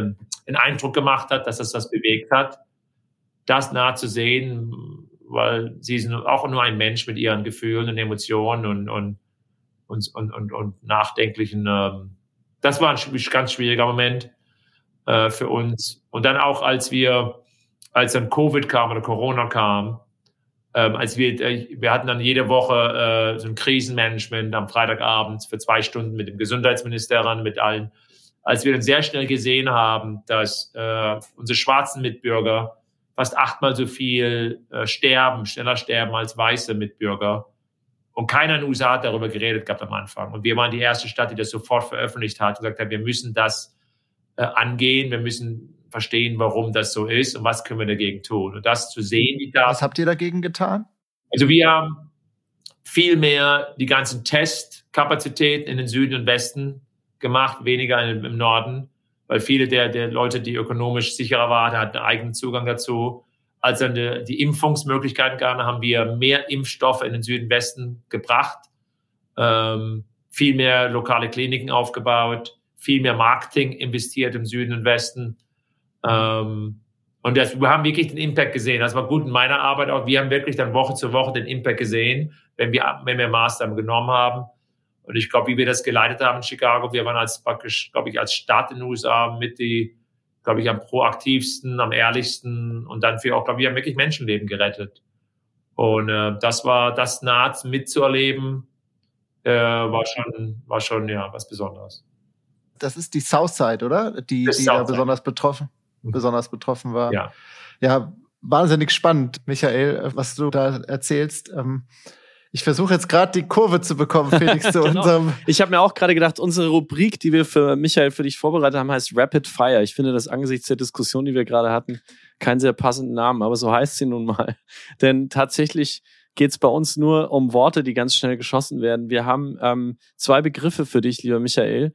einen Eindruck gemacht hat, dass das bewegt hat. Das nah zu sehen, weil sie ist auch nur ein Mensch mit ihren Gefühlen und Emotionen und, und, und, und, und, und nachdenklichen. Ähm, das war ein ganz schwieriger Moment äh, für uns. Und dann auch, als wir, als dann Covid kam oder Corona kam, ähm, als wir, äh, wir hatten dann jede Woche äh, so ein Krisenmanagement am Freitagabend für zwei Stunden mit dem Gesundheitsminister ran, mit allen. Als wir dann sehr schnell gesehen haben, dass äh, unsere schwarzen Mitbürger fast achtmal so viel äh, sterben, schneller sterben als weiße Mitbürger. Und keiner in den USA hat darüber geredet gehabt am Anfang. Und wir waren die erste Stadt, die das sofort veröffentlicht hat und gesagt hat, wir müssen das äh, angehen, wir müssen verstehen, warum das so ist und was können wir dagegen tun. Und das zu sehen, wie da. Was habt ihr dagegen getan? Also wir haben viel mehr die ganzen Testkapazitäten in den Süden und Westen gemacht, weniger im Norden, weil viele der, der Leute, die ökonomisch sicherer waren, hatten einen eigenen Zugang dazu. Als dann die, Impfungsmöglichkeiten gaben, haben wir mehr Impfstoffe in den Süden Westen gebracht, ähm, viel mehr lokale Kliniken aufgebaut, viel mehr Marketing investiert im Süden und Westen. Ähm, und das, wir haben wirklich den Impact gesehen. Das war gut in meiner Arbeit auch. Wir haben wirklich dann Woche zu Woche den Impact gesehen, wenn wir, wenn wir Maßnahmen genommen haben. Und ich glaube, wie wir das geleitet haben in Chicago, wir waren als praktisch, glaube ich, als Stadt in den USA mit die, glaube ich, am proaktivsten, am ehrlichsten und dann für auch, glaube ich, haben wirklich Menschenleben gerettet. Und äh, das war das naht mitzuerleben, äh, war schon, war schon ja was Besonderes. Das ist die Southside, oder? Die, die da besonders betroffen besonders betroffen war. Ja. Ja, wahnsinnig spannend, Michael, was du da erzählst. Ähm, ich versuche jetzt gerade die Kurve zu bekommen, Felix, zu genau. unserem. Ich habe mir auch gerade gedacht, unsere Rubrik, die wir für Michael für dich vorbereitet haben, heißt Rapid Fire. Ich finde das angesichts der Diskussion, die wir gerade hatten, keinen sehr passenden Namen, aber so heißt sie nun mal. Denn tatsächlich geht es bei uns nur um Worte, die ganz schnell geschossen werden. Wir haben ähm, zwei Begriffe für dich, lieber Michael.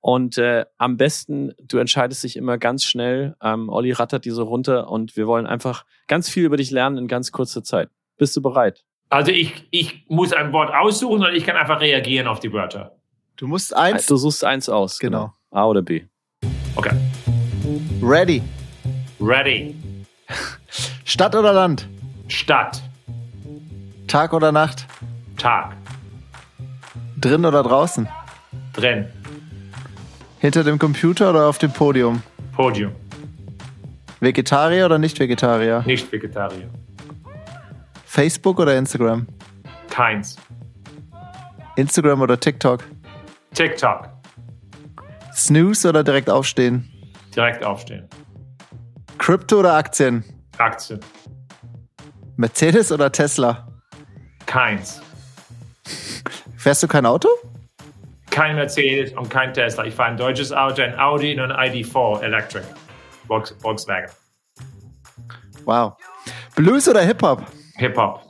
Und äh, am besten, du entscheidest dich immer ganz schnell. Ähm, Olli rattert die so runter und wir wollen einfach ganz viel über dich lernen in ganz kurzer Zeit. Bist du bereit? Also ich, ich muss ein Wort aussuchen und ich kann einfach reagieren auf die Wörter. Du musst eins. Du suchst eins aus. Genau. genau. A oder B. Okay. Ready. Ready. Stadt oder Land? Stadt. Tag oder Nacht? Tag. Drin oder draußen? Drin. Hinter dem Computer oder auf dem Podium? Podium. Vegetarier oder nicht Vegetarier? Nicht Vegetarier. Facebook oder Instagram? Keins. Instagram oder TikTok? TikTok. Snooze oder direkt aufstehen? Direkt aufstehen. Krypto oder Aktien? Aktien. Mercedes oder Tesla? Keins. Fährst du kein Auto? Kein Mercedes und kein Tesla. Ich fahre ein deutsches Auto, ein Audi und ein ID4 Electric. Volkswagen. Wow. Blues oder Hip-Hop? Hip-Hop.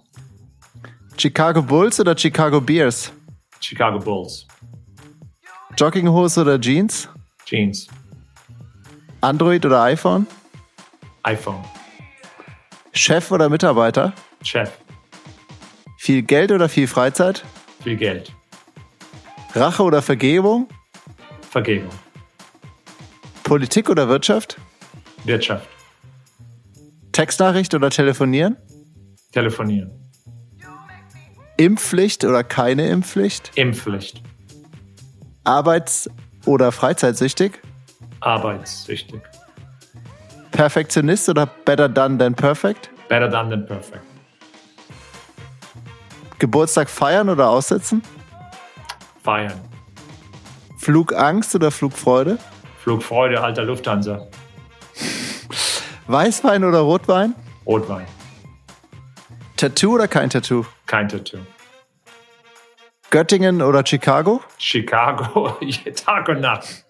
Chicago Bulls oder Chicago Bears? Chicago Bulls. Jogginghose oder Jeans? Jeans. Android oder iPhone? iPhone. Chef oder Mitarbeiter? Chef. Viel Geld oder viel Freizeit? Viel Geld. Rache oder Vergebung? Vergebung. Politik oder Wirtschaft? Wirtschaft. Textnachricht oder telefonieren? Telefonieren. Impfpflicht oder keine Impfpflicht? Impfpflicht. Arbeits- oder Freizeitsüchtig? Arbeitssüchtig. Perfektionist oder better done than perfect? Better done than perfect. Geburtstag feiern oder aussetzen? Feiern. Flugangst oder Flugfreude? Flugfreude, alter Lufthansa. Weißwein oder Rotwein? Rotwein. Tattoo oder kein Tattoo? Kein Tattoo. Göttingen oder Chicago? Chicago, Tag und Nacht.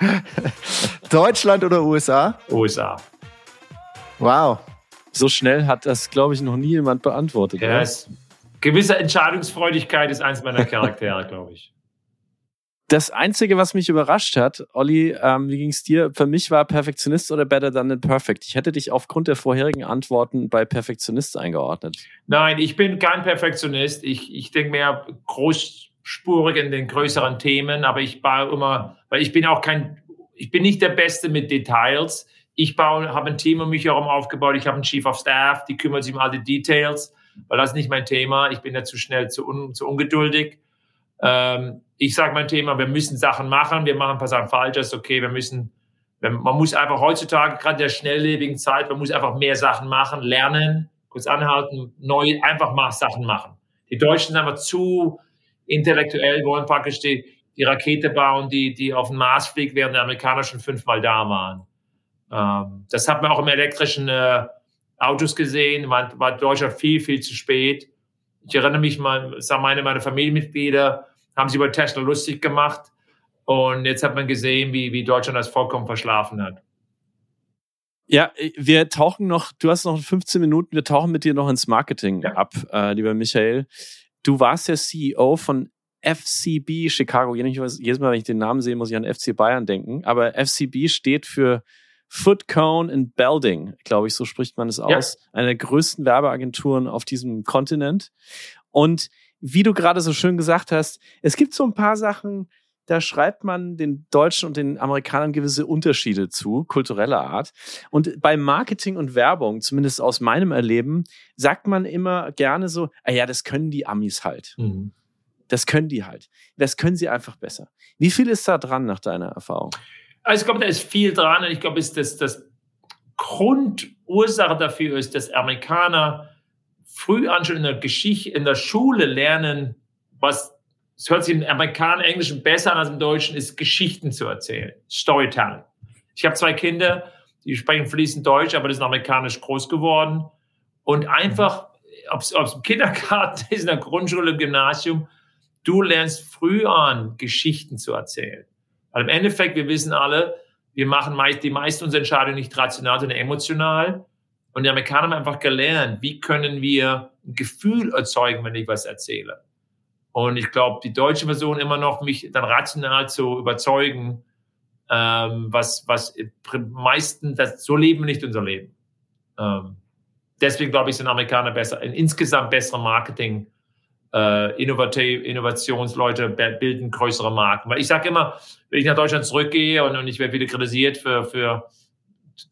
Deutschland oder USA? USA. Wow. So schnell hat das, glaube ich, noch nie jemand beantwortet. Ja, es, gewisse Entscheidungsfreudigkeit ist eins meiner Charaktere, glaube ich. Das Einzige, was mich überrascht hat, Olli, ähm, wie ging es dir? Für mich war Perfektionist oder Better Than Perfect. Ich hätte dich aufgrund der vorherigen Antworten bei Perfektionist eingeordnet. Nein, ich bin kein Perfektionist. Ich, ich denke mehr großspurig in den größeren Themen, aber ich baue immer, weil ich bin auch kein, ich bin nicht der Beste mit Details. Ich baue, habe ein Team um mich herum aufgebaut. Ich habe einen Chief of Staff, die kümmert sich um all die Details, weil das ist nicht mein Thema. Ich bin da zu schnell, zu, un, zu ungeduldig. Ähm, ich sage mein Thema, wir müssen Sachen machen, wir machen ein paar Sachen falsch, das ist okay, wir müssen, man muss einfach heutzutage, gerade in der schnelllebigen Zeit, man muss einfach mehr Sachen machen, lernen, kurz anhalten, neu, einfach mal Sachen machen. Die Deutschen sind einfach zu intellektuell, wollen praktisch die, die Rakete bauen, die, die auf den Mars fliegt, während die Amerikaner schon fünfmal da waren. Ähm, das hat man auch im elektrischen äh, Autos gesehen, war, war Deutschland viel, viel zu spät. Ich erinnere mich mal, sagen meine, meine Familienmitglieder, haben sich über Tesla lustig gemacht. Und jetzt hat man gesehen, wie, wie Deutschland das vollkommen verschlafen hat. Ja, wir tauchen noch, du hast noch 15 Minuten, wir tauchen mit dir noch ins Marketing ja. ab, äh, lieber Michael. Du warst der CEO von FCB Chicago. Jedes Mal, wenn ich den Namen sehe, muss ich an FC Bayern denken. Aber FCB steht für Foot Cone and Belding, glaube ich, so spricht man es aus. Ja. Eine der größten Werbeagenturen auf diesem Kontinent. Und wie du gerade so schön gesagt hast, es gibt so ein paar Sachen, da schreibt man den Deutschen und den Amerikanern gewisse Unterschiede zu, kultureller Art. Und bei Marketing und Werbung, zumindest aus meinem Erleben, sagt man immer gerne so, ah ja, das können die Amis halt. Mhm. Das können die halt. Das können sie einfach besser. Wie viel ist da dran nach deiner Erfahrung? Also ich glaube, da ist viel dran. Und ich glaube, das, das Grundursache dafür ist, dass Amerikaner früh an schon in der Geschichte, in der Schule lernen, was, es hört sich im Amerikanischen, Englischen besser an als im Deutschen, ist Geschichten zu erzählen. Storytelling. Ich habe zwei Kinder, die sprechen fließend Deutsch, aber die sind amerikanisch groß geworden. Und einfach, ob es im Kindergarten ist, in der Grundschule, im Gymnasium, du lernst früh an, Geschichten zu erzählen. Weil im Endeffekt, wir wissen alle, wir machen meist, die meisten unserer Entscheidungen nicht rational, sondern emotional. Und die Amerikaner haben einfach gelernt, wie können wir ein Gefühl erzeugen, wenn ich was erzähle. Und ich glaube, die deutsche Version immer noch, mich dann rational zu überzeugen, ähm, was, was meisten, das, so leben nicht unser Leben. Ähm, deswegen glaube ich, sind Amerikaner besser, insgesamt bessere Marketing, äh, Innovativ, Innovationsleute bilden größere Marken. Weil ich sage immer, wenn ich nach Deutschland zurückgehe und, und ich werde wieder kritisiert für, für,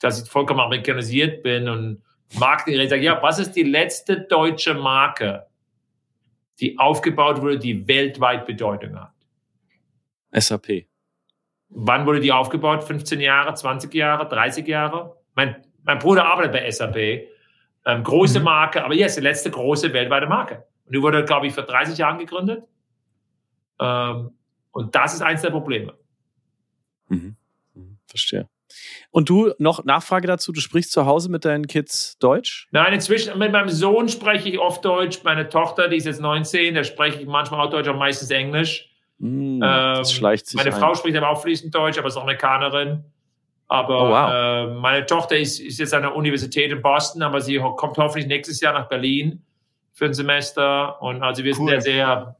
dass ich vollkommen amerikanisiert bin und Marketing, ich sage, ja, was ist die letzte deutsche Marke, die aufgebaut wurde, die weltweit Bedeutung hat? SAP. Wann wurde die aufgebaut? 15 Jahre, 20 Jahre, 30 Jahre? Mein, mein Bruder arbeitet bei SAP. Ähm, große mhm. Marke, aber jetzt die letzte große weltweite Marke. Und die wurde, glaube ich, vor 30 Jahren gegründet. Ähm, und das ist eins der Probleme. Mhm. Mhm. Verstehe. Und du, noch Nachfrage dazu, du sprichst zu Hause mit deinen Kids Deutsch? Nein, inzwischen, mit meinem Sohn spreche ich oft Deutsch. Meine Tochter, die ist jetzt 19, da spreche ich manchmal auch Deutsch, aber meistens Englisch. Mm, das ähm, schleicht sich Meine ein. Frau spricht aber auch fließend Deutsch, aber ist Amerikanerin. Aber oh, wow. äh, meine Tochter ist, ist jetzt an der Universität in Boston, aber sie kommt hoffentlich nächstes Jahr nach Berlin für ein Semester. Und also wir cool. sind ja sehr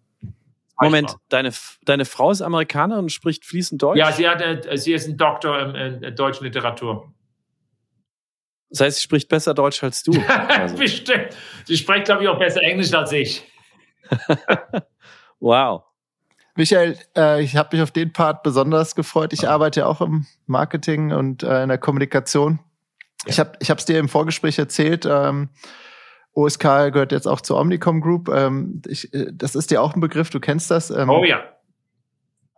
Moment, deine, deine Frau ist Amerikanerin und spricht fließend Deutsch? Ja, sie, hat, äh, sie ist ein Doktor in, in deutschen Literatur. Das heißt, sie spricht besser Deutsch als du. Also. Bestimmt. Sie spricht, glaube ich, auch besser Englisch als ich. wow. Michael, äh, ich habe mich auf den Part besonders gefreut. Ich arbeite ja auch im Marketing und äh, in der Kommunikation. Ja. Ich habe ich es dir im Vorgespräch erzählt. Ähm, OSK gehört jetzt auch zur Omnicom Group. Ähm, ich, äh, das ist dir auch ein Begriff, du kennst das. Ähm, oh ja.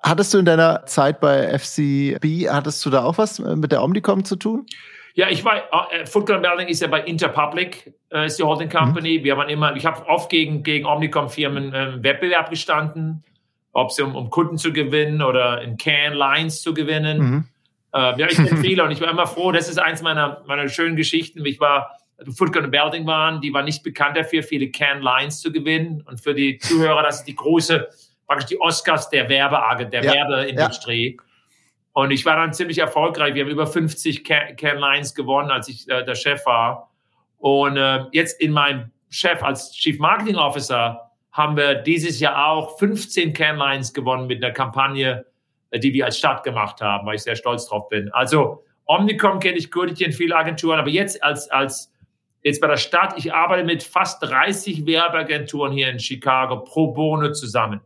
Hattest du in deiner Zeit bei FCB, hattest du da auch was äh, mit der Omnicom zu tun? Ja, ich war, äh, Football Building ist ja bei Interpublic, äh, ist die Holding Company. Mhm. Wir waren immer, ich habe oft gegen, gegen Omnicom-Firmen äh, Wettbewerb gestanden, ob sie um, um Kunden zu gewinnen oder in Can Lines zu gewinnen. Mhm. Äh, ja, ich bin viele und ich war immer froh, das ist eins meiner, meiner schönen Geschichten. Ich war Footgun und Belding waren, die waren nicht bekannt dafür, viele Can Lines zu gewinnen. Und für die Zuhörer, das ist die große, praktisch die Oscars der Werbeagent, der ja, Werbeindustrie. Ja. Und ich war dann ziemlich erfolgreich. Wir haben über 50 Can, Can Lines gewonnen, als ich äh, der Chef war. Und äh, jetzt in meinem Chef als Chief Marketing Officer haben wir dieses Jahr auch 15 Can Lines gewonnen mit einer Kampagne, äh, die wir als Stadt gemacht haben, weil ich sehr stolz drauf bin. Also Omnicom kenne ich gut, ich kenne viele Agenturen, aber jetzt als, als jetzt bei der Stadt, ich arbeite mit fast 30 Werbeagenturen hier in Chicago pro Bono zusammen.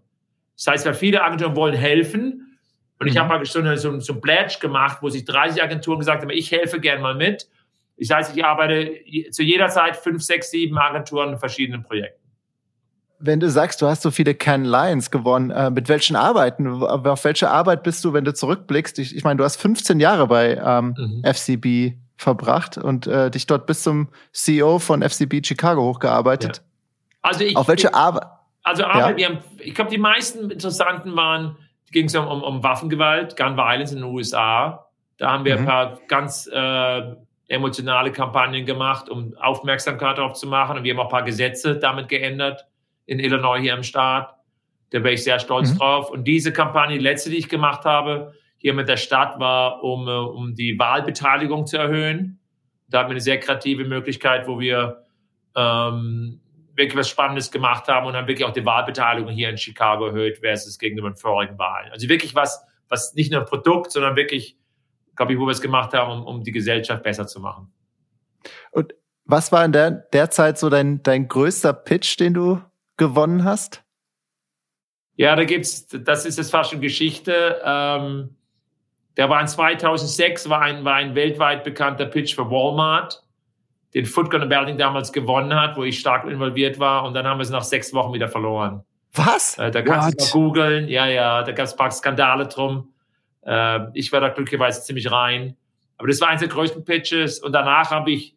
Das heißt, weil viele Agenturen wollen helfen. Und ich mhm. habe mal so, eine, so, so ein Pledge gemacht, wo sich 30 Agenturen gesagt haben, ich helfe gern mal mit. Das heißt, ich arbeite zu jeder Zeit fünf, sechs, sieben Agenturen in verschiedenen Projekten. Wenn du sagst, du hast so viele Can Lions gewonnen, äh, mit welchen Arbeiten, auf welche Arbeit bist du, wenn du zurückblickst? Ich, ich meine, du hast 15 Jahre bei ähm, mhm. FCB verbracht und äh, dich dort bis zum CEO von FCB Chicago hochgearbeitet. Ja. Also ich, auf welche Arbeit? Also Arbeit, ja. wir haben, ich glaube, die meisten interessanten waren, ging es um, um, um Waffengewalt, Gun Violence in den USA. Da haben wir mhm. ein paar ganz äh, emotionale Kampagnen gemacht, um Aufmerksamkeit darauf zu machen. Und wir haben auch ein paar Gesetze damit geändert in Illinois hier im Staat. Da wäre ich sehr stolz mhm. drauf. Und diese Kampagne, die letzte, die ich gemacht habe, hier mit der Stadt war, um, äh, um die Wahlbeteiligung zu erhöhen. Da hatten wir eine sehr kreative Möglichkeit, wo wir ähm, wirklich was Spannendes gemacht haben und dann wirklich auch die Wahlbeteiligung hier in Chicago erhöht versus gegenüber den vorigen Wahlen. Also wirklich was, was nicht nur ein Produkt, sondern wirklich, glaube ich, wo wir es gemacht haben, um, um die Gesellschaft besser zu machen. Und was war in der, der Zeit so dein, dein größter Pitch, den du gewonnen hast? Ja, da gibt's, das ist jetzt fast schon Geschichte. Ähm, der war in 2006, war ein, war ein weltweit bekannter Pitch für Walmart, den Foot Gun Building damals gewonnen hat, wo ich stark involviert war. Und dann haben wir es nach sechs Wochen wieder verloren. Was? Äh, da kannst What? du mal googeln. Ja, ja, da gab es ein paar Skandale drum. Äh, ich war da glücklicherweise ziemlich rein. Aber das war eines der größten Pitches. Und danach habe ich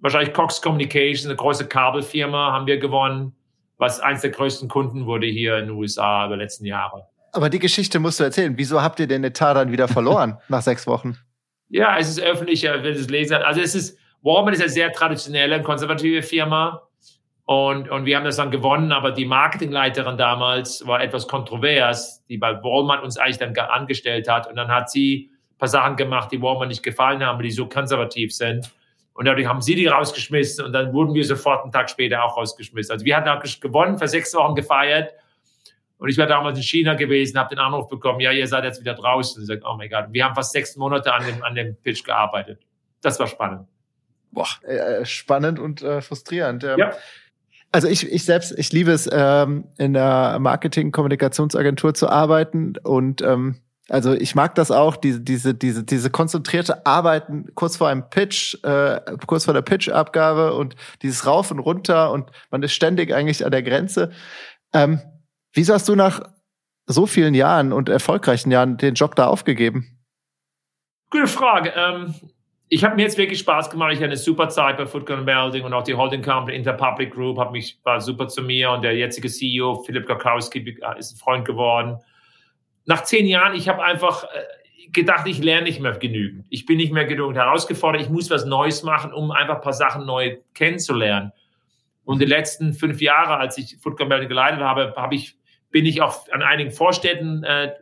wahrscheinlich Cox Communications, eine große Kabelfirma, haben wir gewonnen, was eines der größten Kunden wurde hier in den USA über die letzten Jahre. Aber die Geschichte musst du erzählen. Wieso habt ihr den Etat dann wieder verloren nach sechs Wochen? Ja, es ist öffentlicher, wenn es lesen. Also es ist, Walmart ist eine sehr traditionelle konservative Firma. Und, und wir haben das dann gewonnen, aber die Marketingleiterin damals war etwas kontrovers, die bei Walmart uns eigentlich dann angestellt hat. Und dann hat sie ein paar Sachen gemacht, die Walmart nicht gefallen haben, die so konservativ sind. Und dadurch haben sie die rausgeschmissen und dann wurden wir sofort einen Tag später auch rausgeschmissen. Also wir hatten auch gewonnen, für sechs Wochen gefeiert. Und ich war damals in China gewesen, habe den Anruf bekommen, ja, ihr seid jetzt wieder draußen. Und ich sage, oh mein Gott, wir haben fast sechs Monate an dem, an dem Pitch gearbeitet. Das war spannend. Boah. Äh, spannend und äh, frustrierend. Ja. ja. Also ich, ich selbst, ich liebe es, ähm, in der Marketing-Kommunikationsagentur zu arbeiten und ähm, also ich mag das auch, diese, diese, diese, diese konzentrierte Arbeiten kurz vor einem Pitch, äh, kurz vor der Pitch-Abgabe und dieses Rauf und runter und man ist ständig eigentlich an der Grenze. Ähm, wieso hast du nach so vielen Jahren und erfolgreichen Jahren den Job da aufgegeben? Gute Frage. Ähm, ich habe mir jetzt wirklich Spaß gemacht. Ich hatte eine super Zeit bei Footgun Melding und auch die Holding Company Interpublic Group hat mich, war super zu mir und der jetzige CEO, Philipp Gakowski, ist ein Freund geworden. Nach zehn Jahren, ich habe einfach äh, gedacht, ich lerne nicht mehr genügend. Ich bin nicht mehr genügend herausgefordert. Ich muss was Neues machen, um einfach ein paar Sachen neu kennenzulernen. Und die letzten fünf Jahre, als ich Footgun Melding geleitet habe, habe ich, bin ich auch an einigen Vorstädten äh,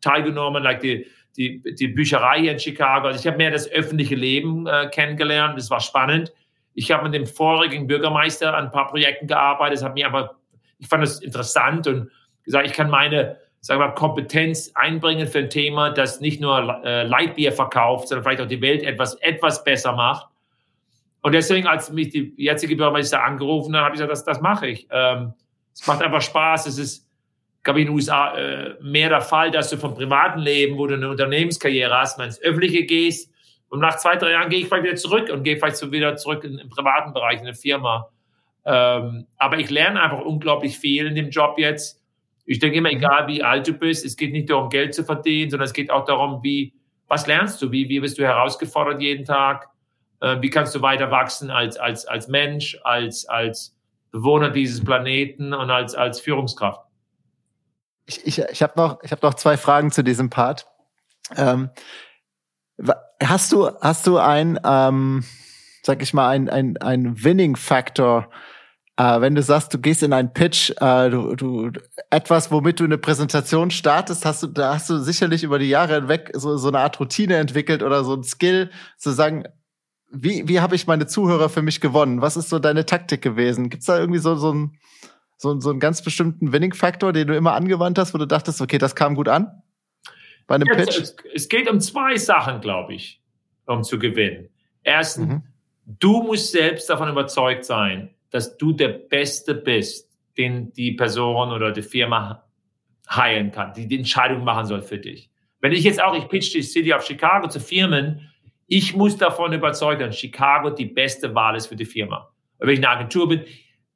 teilgenommen, like die die, die Bücherei hier in Chicago. Also ich habe mehr das öffentliche Leben äh, kennengelernt. Das war spannend. Ich habe mit dem vorigen Bürgermeister an ein paar Projekten gearbeitet. Das hat mir aber, ich fand das interessant und gesagt, ich kann meine, sagen wir Kompetenz einbringen für ein Thema, das nicht nur äh, Leitbier verkauft, sondern vielleicht auch die Welt etwas, etwas besser macht. Und deswegen, als mich die jetzige Bürgermeister angerufen hat, habe ich gesagt, das, das mache ich. Ähm, es macht einfach Spaß. Es ist, glaube ich, in den USA äh, mehr der Fall, dass du vom privaten Leben, wo du eine Unternehmenskarriere hast, mal ins Öffentliche gehst und nach zwei, drei Jahren gehe ich vielleicht wieder zurück und gehe vielleicht so wieder zurück in, im privaten Bereich, in eine Firma. Ähm, aber ich lerne einfach unglaublich viel in dem Job jetzt. Ich denke immer, mhm. egal wie alt du bist, es geht nicht darum, Geld zu verdienen, sondern es geht auch darum, wie, was lernst du? Wie, wie wirst du herausgefordert jeden Tag? Äh, wie kannst du weiter wachsen als, als, als Mensch, als, als Bewohner dieses Planeten und als, als Führungskraft? Ich, ich, ich habe noch, ich hab noch zwei Fragen zu diesem Part. Ähm, hast du, hast du ein, ähm, sag ich mal, ein, ein, ein Winning Factor, äh, wenn du sagst, du gehst in einen Pitch, äh, du, du etwas, womit du eine Präsentation startest, hast du, da hast du sicherlich über die Jahre hinweg so, so eine Art Routine entwickelt oder so ein Skill, zu sagen, wie, wie habe ich meine Zuhörer für mich gewonnen? Was ist so deine Taktik gewesen? Gibt's da irgendwie so, so ein so, so einen ganz bestimmten Winning-Faktor, den du immer angewandt hast, wo du dachtest, okay, das kam gut an? Bei einem Pitch? Es, es geht um zwei Sachen, glaube ich, um zu gewinnen. Erstens, mhm. du musst selbst davon überzeugt sein, dass du der Beste bist, den die Person oder die Firma heilen kann, die die Entscheidung machen soll für dich. Wenn ich jetzt auch, ich pitch die City of Chicago zu Firmen, ich muss davon überzeugt sein, Chicago die beste Wahl ist für die Firma. wenn ich eine Agentur bin,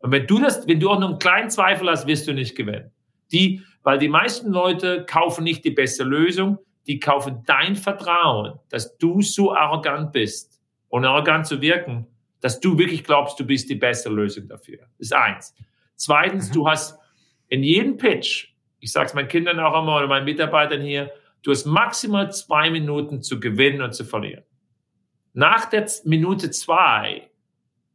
und wenn du das, wenn du auch nur einen kleinen Zweifel hast, wirst du nicht gewinnen. Die, weil die meisten Leute kaufen nicht die beste Lösung, die kaufen dein Vertrauen, dass du so arrogant bist und arrogant zu wirken, dass du wirklich glaubst, du bist die beste Lösung dafür. Das ist eins. Zweitens, mhm. du hast in jedem Pitch, ich sage es meinen Kindern auch immer oder meinen Mitarbeitern hier, du hast maximal zwei Minuten zu gewinnen und zu verlieren. Nach der Minute zwei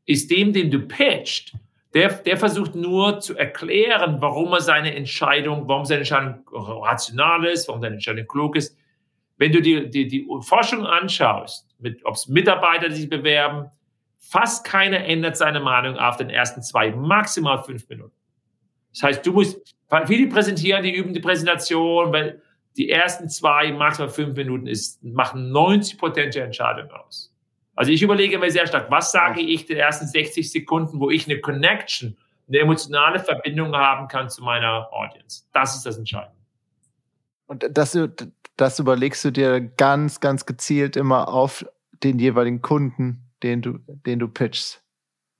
ist dem, den du pitcht, der, der versucht nur zu erklären, warum er seine Entscheidung, warum seine Entscheidung rational ist, warum seine Entscheidung klug ist. Wenn du die, die, die Forschung anschaust, mit, ob es Mitarbeiter die sich bewerben, fast keiner ändert seine Meinung auf den ersten zwei, maximal fünf Minuten. Das heißt, du musst, viele präsentieren, die üben die Präsentation, weil die ersten zwei, maximal fünf Minuten ist, machen 90 Prozent der Entscheidung aus. Also ich überlege mir sehr stark, was sage ich den ersten 60 Sekunden, wo ich eine Connection, eine emotionale Verbindung haben kann zu meiner Audience. Das ist das Entscheidende. Und das, das überlegst du dir ganz, ganz gezielt immer auf den jeweiligen Kunden, den du, den du pitchst.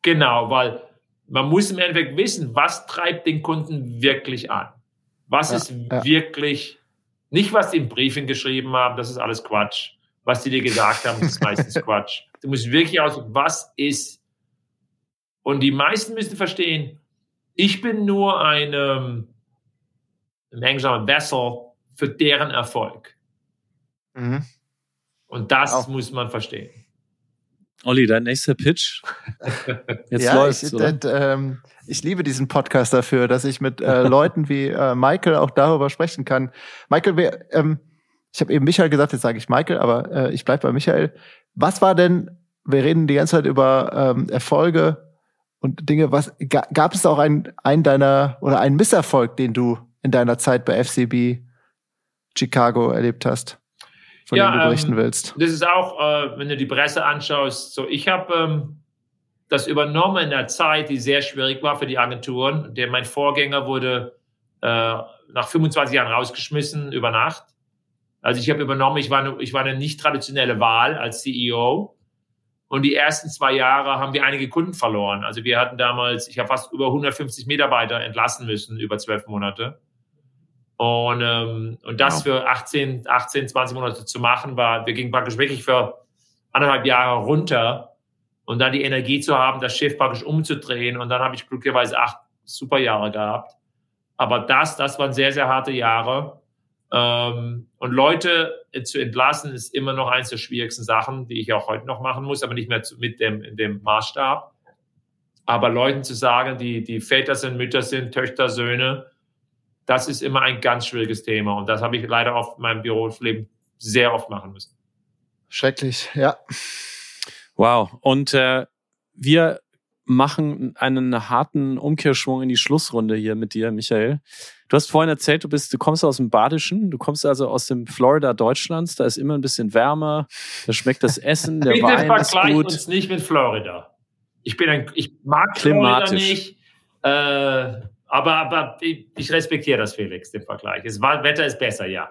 Genau, weil man muss im Endeffekt wissen, was treibt den Kunden wirklich an? Was ja, ist ja. wirklich, nicht was die im Briefing geschrieben haben, das ist alles Quatsch was die dir gesagt haben, ist meistens Quatsch. Du musst wirklich aus, was ist. Und die meisten müssen verstehen, ich bin nur eine, im Englischen Vessel für deren Erfolg. Mhm. Und das auch. muss man verstehen. Olli, dein nächster Pitch. Jetzt ja, läuft's, ich, das, ähm, ich liebe diesen Podcast dafür, dass ich mit äh, Leuten wie äh, Michael auch darüber sprechen kann. Michael, wir, ähm, ich habe eben Michael gesagt, jetzt sage ich Michael, aber äh, ich bleib bei Michael. Was war denn, wir reden die ganze Zeit über ähm, Erfolge und Dinge, was gab es auch einen, einen deiner oder einen Misserfolg, den du in deiner Zeit bei FCB Chicago erlebt hast? von ja, dem du berichten ähm, willst. Das ist auch, äh, wenn du die Presse anschaust, so ich habe ähm, das übernommen in der Zeit, die sehr schwierig war für die Agenturen. Der, mein Vorgänger wurde äh, nach 25 Jahren rausgeschmissen über Nacht. Also ich habe übernommen, ich war, eine, ich war eine nicht traditionelle Wahl als CEO. Und die ersten zwei Jahre haben wir einige Kunden verloren. Also wir hatten damals, ich habe fast über 150 Mitarbeiter entlassen müssen über zwölf Monate. Und, ähm, und das genau. für 18, 18, 20 Monate zu machen, war, wir gingen praktisch wirklich für anderthalb Jahre runter und dann die Energie zu haben, das Schiff praktisch umzudrehen. Und dann habe ich glücklicherweise acht super Jahre gehabt. Aber das, das waren sehr, sehr harte Jahre. Ähm, und Leute zu entlassen ist immer noch eines der schwierigsten Sachen, die ich auch heute noch machen muss, aber nicht mehr zu, mit dem, in dem Maßstab. Aber Leuten zu sagen, die, die Väter sind, Mütter sind, Töchter, Söhne, das ist immer ein ganz schwieriges Thema. Und das habe ich leider auf meinem Büroleben sehr oft machen müssen. Schrecklich, ja. Wow. Und äh, wir machen einen harten Umkehrschwung in die Schlussrunde hier mit dir, Michael. Du hast vorhin erzählt, du bist, du kommst aus dem Badischen, du kommst also aus dem Florida Deutschlands, da ist immer ein bisschen wärmer, da schmeckt das Essen, der Bitte Wein ist gut. uns nicht mit Florida. Ich bin ein, ich mag Florida nicht. Äh, aber, aber ich respektiere das, Felix, den Vergleich. Das Wetter ist besser, ja.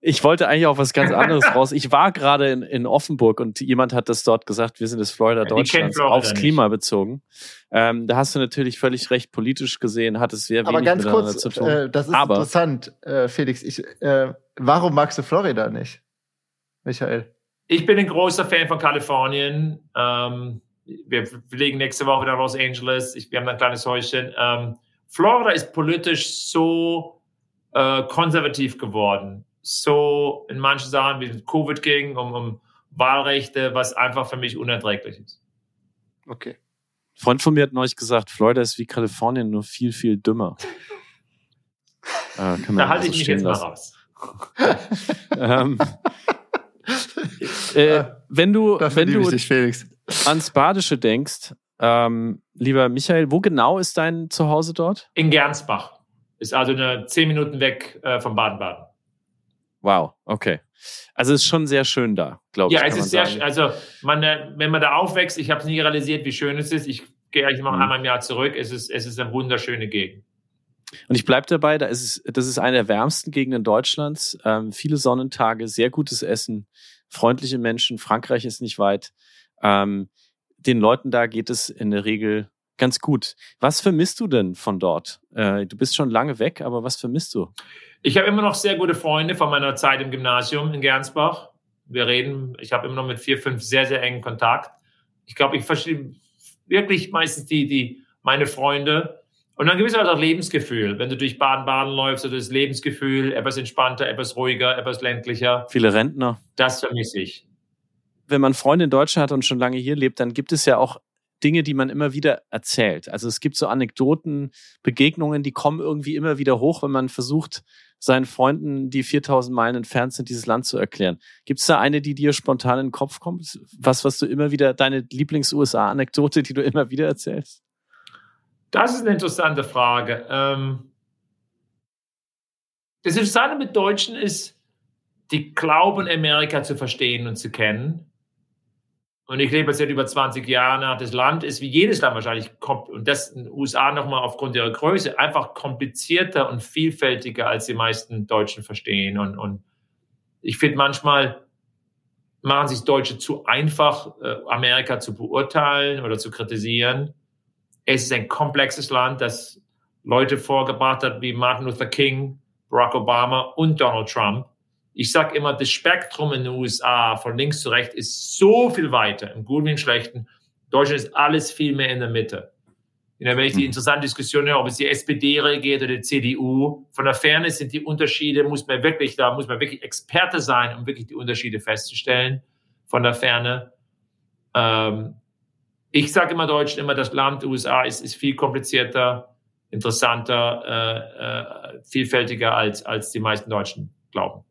Ich wollte eigentlich auch was ganz anderes raus. Ich war gerade in, in Offenburg und jemand hat das dort gesagt, wir sind das Florida Deutschlands Florida aufs nicht. Klima bezogen. Ähm, da hast du natürlich völlig recht, politisch gesehen hat es sehr Aber wenig ganz kurz, zu tun. Äh, das ist Aber, interessant, äh, Felix. Ich, äh, warum magst du Florida nicht, Michael? Ich bin ein großer Fan von Kalifornien. Ähm, wir fliegen nächste Woche nach Los Angeles. Ich, wir haben ein kleines Häuschen. Ähm, Florida ist politisch so äh, konservativ geworden. So in manchen Sachen, wie es Covid ging, um, um Wahlrechte, was einfach für mich unerträglich ist. Okay. Ein Freund von mir hat neulich gesagt, Florida ist wie Kalifornien, nur viel, viel dümmer. äh, da halte ich mich jetzt lassen. mal raus. ähm, äh, wenn du, wenn du, dich, Felix ans Badische denkst, ähm, lieber Michael, wo genau ist dein Zuhause dort? In Gernsbach. Ist also eine zehn Minuten weg äh, vom Baden-Baden. Wow, okay. Also es ist schon sehr schön da, glaube ich. Ja, es ist sehr, schön. also man, äh, wenn man da aufwächst, ich habe es nie realisiert, wie schön es ist. Ich gehe eigentlich noch mhm. einmal im Jahr zurück. Es ist, es ist eine wunderschöne Gegend. Und ich bleibe dabei, da ist es, das ist eine der wärmsten Gegenden Deutschlands. Ähm, viele Sonnentage, sehr gutes Essen, freundliche Menschen. Frankreich ist nicht weit. Ähm, den Leuten da geht es in der Regel ganz gut. Was vermisst du denn von dort? Äh, du bist schon lange weg, aber was vermisst du? Ich habe immer noch sehr gute Freunde von meiner Zeit im Gymnasium in Gernsbach. Wir reden, ich habe immer noch mit vier, fünf sehr, sehr engen Kontakt. Ich glaube, ich verstehe wirklich meistens die, die, meine Freunde. Und dann gewisses auch Lebensgefühl. Wenn du durch Baden-Baden läufst, so das Lebensgefühl, etwas entspannter, etwas ruhiger, etwas ländlicher. Viele Rentner. Das vermisse ich wenn man Freunde in Deutschland hat und schon lange hier lebt, dann gibt es ja auch Dinge, die man immer wieder erzählt. Also es gibt so Anekdoten, Begegnungen, die kommen irgendwie immer wieder hoch, wenn man versucht, seinen Freunden, die 4000 Meilen entfernt sind, dieses Land zu erklären. Gibt es da eine, die dir spontan in den Kopf kommt? Was, was du immer wieder, deine Lieblings-USA-Anekdote, die du immer wieder erzählst? Das ist eine interessante Frage. Ähm das Interessante mit Deutschen ist, die glauben, Amerika zu verstehen und zu kennen und ich lebe seit über 20 Jahren. Das Land ist wie jedes Land wahrscheinlich, und das in den USA nochmal aufgrund ihrer Größe, einfach komplizierter und vielfältiger, als die meisten Deutschen verstehen. Und, und ich finde manchmal machen sich Deutsche zu einfach, äh, Amerika zu beurteilen oder zu kritisieren. Es ist ein komplexes Land, das Leute vorgebracht hat wie Martin Luther King, Barack Obama und Donald Trump ich sage immer, das Spektrum in den USA von links zu rechts ist so viel weiter, im Guten wie im Schlechten. Deutschland ist alles viel mehr in der Mitte. wenn ich die mhm. interessante Diskussion höre, ob es die SPD regiert oder die CDU, von der Ferne sind die Unterschiede, muss man wirklich, da muss man wirklich Experte sein, um wirklich die Unterschiede festzustellen, von der Ferne. Ähm, ich sage immer Deutschen immer, das Land USA ist, ist viel komplizierter, interessanter, äh, äh, vielfältiger als, als die meisten Deutschen glauben.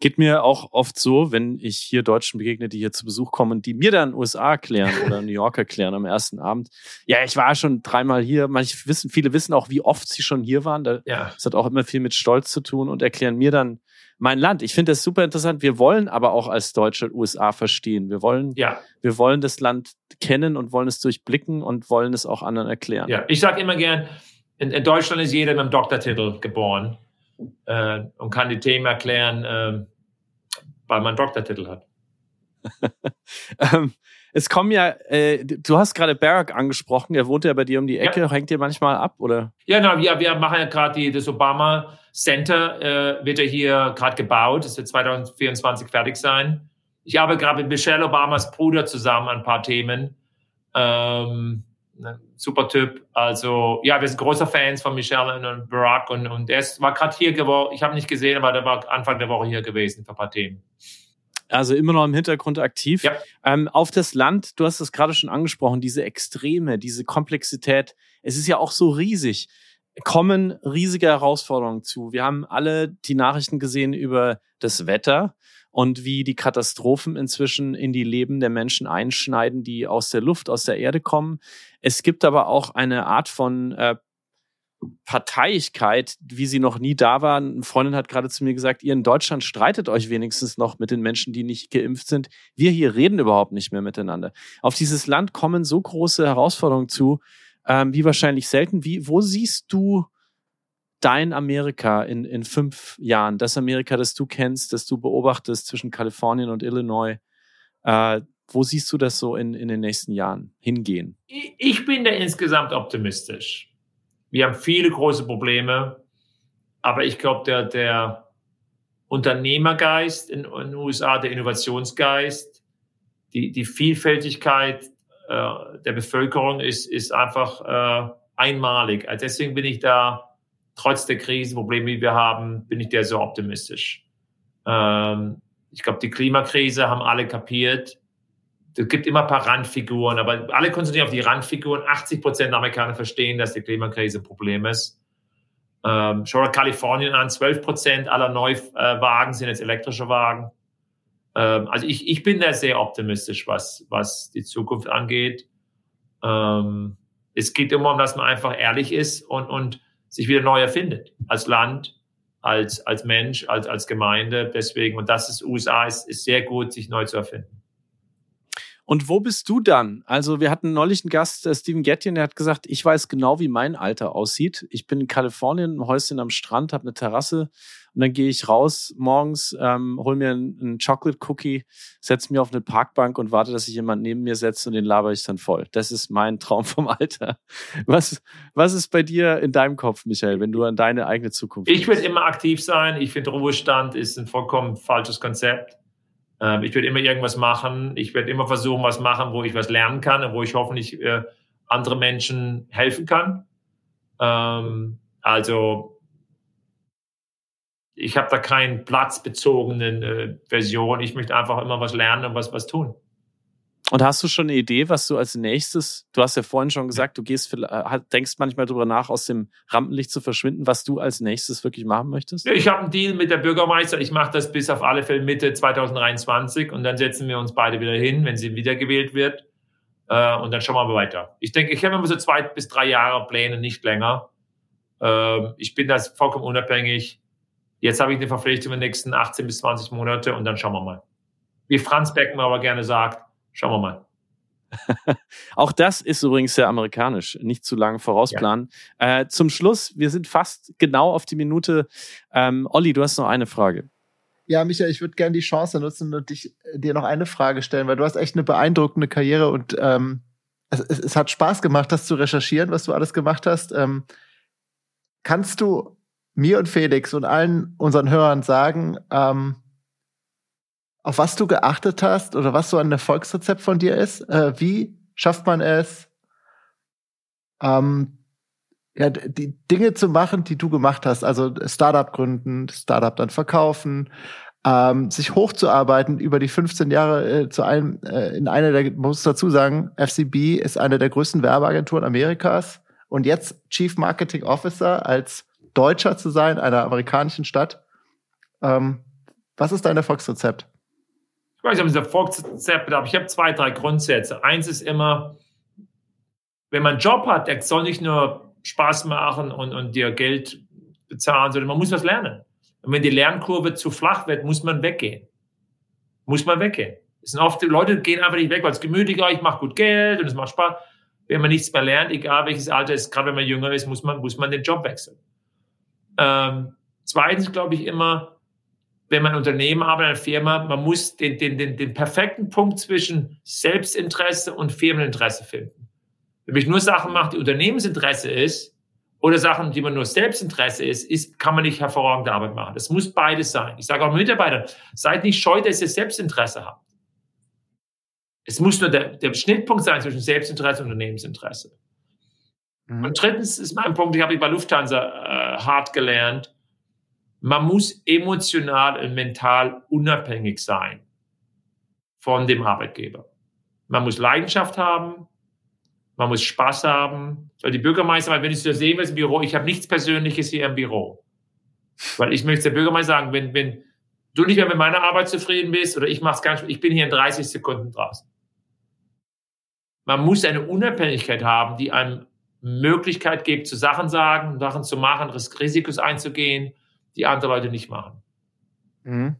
Geht mir auch oft so, wenn ich hier Deutschen begegne, die hier zu Besuch kommen, die mir dann USA erklären oder New York erklären am ersten Abend. Ja, ich war schon dreimal hier. Manche wissen, viele wissen auch, wie oft sie schon hier waren. Das ja. hat auch immer viel mit Stolz zu tun und erklären mir dann mein Land. Ich finde das super interessant. Wir wollen aber auch als Deutsche USA verstehen. Wir wollen, ja. wir wollen das Land kennen und wollen es durchblicken und wollen es auch anderen erklären. Ja, ich sage immer gern, in, in, Deutschland ist jeder mit einem Doktortitel geboren äh, und kann die Themen erklären, äh, weil man einen Doktortitel hat. ähm, es kommen ja, äh, du hast gerade Barack angesprochen, er wohnt ja bei dir um die Ecke, ja. hängt dir manchmal ab, oder? Ja, na, wir, wir machen ja gerade das Obama Center, äh, wird ja hier gerade gebaut, es wird 2024 fertig sein. Ich arbeite gerade mit Michelle Obamas Bruder zusammen an ein paar Themen. Ähm, super Typ. Also ja, wir sind großer Fans von Michelle und Barack und, und er war gerade hier geworden. Ich habe nicht gesehen, aber der war Anfang der Woche hier gewesen für ein paar Themen. Also immer noch im Hintergrund aktiv. Ja. Ähm, auf das Land, du hast es gerade schon angesprochen, diese Extreme, diese Komplexität. Es ist ja auch so riesig. Kommen riesige Herausforderungen zu. Wir haben alle die Nachrichten gesehen über das Wetter und wie die Katastrophen inzwischen in die Leben der Menschen einschneiden, die aus der Luft, aus der Erde kommen. Es gibt aber auch eine Art von äh, Parteiigkeit, wie sie noch nie da war. Eine Freundin hat gerade zu mir gesagt, ihr in Deutschland streitet euch wenigstens noch mit den Menschen, die nicht geimpft sind. Wir hier reden überhaupt nicht mehr miteinander. Auf dieses Land kommen so große Herausforderungen zu, ähm, wie wahrscheinlich selten. Wie, wo siehst du dein Amerika in, in fünf Jahren, das Amerika, das du kennst, das du beobachtest zwischen Kalifornien und Illinois, äh, wo siehst du das so in, in den nächsten Jahren hingehen? Ich bin da insgesamt optimistisch. Wir haben viele große Probleme, aber ich glaube, der, der Unternehmergeist in, in, den USA, der Innovationsgeist, die, die Vielfältigkeit äh, der Bevölkerung ist, ist einfach äh, einmalig. Also deswegen bin ich da trotz der Krisenprobleme, die wir haben, bin ich der so optimistisch. Ähm, ich glaube, die Klimakrise haben alle kapiert. Es gibt immer ein paar Randfiguren, aber alle konzentrieren auf die Randfiguren. 80 Prozent der Amerikaner verstehen, dass die Klimakrise ein Problem ist. Ähm, schau dir Kalifornien an, 12 Prozent aller Neuwagen sind jetzt elektrische Wagen. Ähm, also ich, ich bin da sehr optimistisch, was, was die Zukunft angeht. Ähm, es geht immer um, dass man einfach ehrlich ist und, und sich wieder neu erfindet. Als Land, als, als Mensch, als, als Gemeinde. Deswegen, und das ist USA, ist, ist sehr gut, sich neu zu erfinden. Und wo bist du dann? Also wir hatten neulich einen Gast, äh, Steven Gettin, der hat gesagt, ich weiß genau, wie mein Alter aussieht. Ich bin in Kalifornien, ein Häuschen am Strand, habe eine Terrasse und dann gehe ich raus morgens, ähm, hol mir einen, einen Chocolate Cookie, setze mich auf eine Parkbank und warte, dass sich jemand neben mir setzt und den laber ich dann voll. Das ist mein Traum vom Alter. Was, was ist bei dir in deinem Kopf, Michael, wenn du an deine eigene Zukunft Ich will immer aktiv sein. Ich finde, Ruhestand ist ein vollkommen falsches Konzept. Ähm, ich werde immer irgendwas machen. Ich werde immer versuchen, was machen, wo ich was lernen kann und wo ich hoffentlich äh, andere Menschen helfen kann. Ähm, also ich habe da keinen platzbezogenen äh, Version. Ich möchte einfach immer was lernen und was, was tun. Und hast du schon eine Idee, was du als nächstes, du hast ja vorhin schon gesagt, du gehst, äh, denkst manchmal darüber nach, aus dem Rampenlicht zu verschwinden, was du als nächstes wirklich machen möchtest? Ich habe einen Deal mit der Bürgermeister. Ich mache das bis auf alle Fälle Mitte 2023 und dann setzen wir uns beide wieder hin, wenn sie wiedergewählt wird. Äh, und dann schauen wir weiter. Ich denke, ich habe immer so zwei bis drei Jahre Pläne, nicht länger. Äh, ich bin da vollkommen unabhängig. Jetzt habe ich eine Verpflichtung in den nächsten 18 bis 20 Monate und dann schauen wir mal. Wie Franz Beckmann aber gerne sagt, Schauen wir mal. Auch das ist übrigens sehr amerikanisch, nicht zu lange vorausplanen. Ja. Äh, zum Schluss, wir sind fast genau auf die Minute. Ähm, Olli, du hast noch eine Frage. Ja, Michael, ich würde gerne die Chance nutzen und dich, dir noch eine Frage stellen, weil du hast echt eine beeindruckende Karriere und ähm, es, es, es, hat Spaß gemacht, das zu recherchieren, was du alles gemacht hast. Ähm, kannst du mir und Felix und allen unseren Hörern sagen, ähm, auf was du geachtet hast oder was so ein Erfolgsrezept von dir ist. Äh, wie schafft man es, ähm, ja, die Dinge zu machen, die du gemacht hast, also Startup gründen, Startup dann verkaufen, ähm, sich hochzuarbeiten über die 15 Jahre äh, zu einem, äh, in einer der, muss dazu sagen, FCB ist eine der größten Werbeagenturen Amerikas und jetzt Chief Marketing Officer als Deutscher zu sein, einer amerikanischen Stadt. Ähm, was ist dein Erfolgsrezept? Ich weiß ob es Erfolgsrezept aber ich habe zwei, drei Grundsätze. Eins ist immer, wenn man einen Job hat, der soll nicht nur Spaß machen und, und dir Geld bezahlen, sondern man muss was lernen. Und wenn die Lernkurve zu flach wird, muss man weggehen. Muss man weggehen. Es sind oft, die Leute gehen einfach nicht weg, weil es gemütlicher, ich mache gut Geld und es macht Spaß. Wenn man nichts mehr lernt, egal welches Alter ist, gerade wenn man jünger ist, muss man, muss man den Job wechseln. Ähm, zweitens glaube ich immer, wenn man Unternehmen arbeitet, eine Firma, man muss den, den, den, den perfekten Punkt zwischen Selbstinteresse und Firmeninteresse finden. Wenn ich nur Sachen mache, die Unternehmensinteresse ist, oder Sachen, die man nur Selbstinteresse ist, ist, kann man nicht hervorragende Arbeit machen. Das muss beides sein. Ich sage auch Mitarbeitern, seid nicht scheu, dass ihr Selbstinteresse habt. Es muss nur der, der Schnittpunkt sein zwischen Selbstinteresse und Unternehmensinteresse. Mhm. Und drittens ist mein Punkt, ich habe bei Lufthansa äh, hart gelernt, man muss emotional und mental unabhängig sein von dem Arbeitgeber. Man muss Leidenschaft haben, man muss Spaß haben. Weil die Bürgermeister, wenn ich das sehen will im Büro, ich habe nichts Persönliches hier im Büro. Weil ich möchte der Bürgermeister sagen, wenn, wenn du nicht mehr mit meiner Arbeit zufrieden bist oder ich mache es ganz, ich bin hier in 30 Sekunden draußen. Man muss eine Unabhängigkeit haben, die einem Möglichkeit gibt, zu Sachen sagen, Sachen zu machen, Risikos einzugehen, die andere Leute nicht machen. Mhm.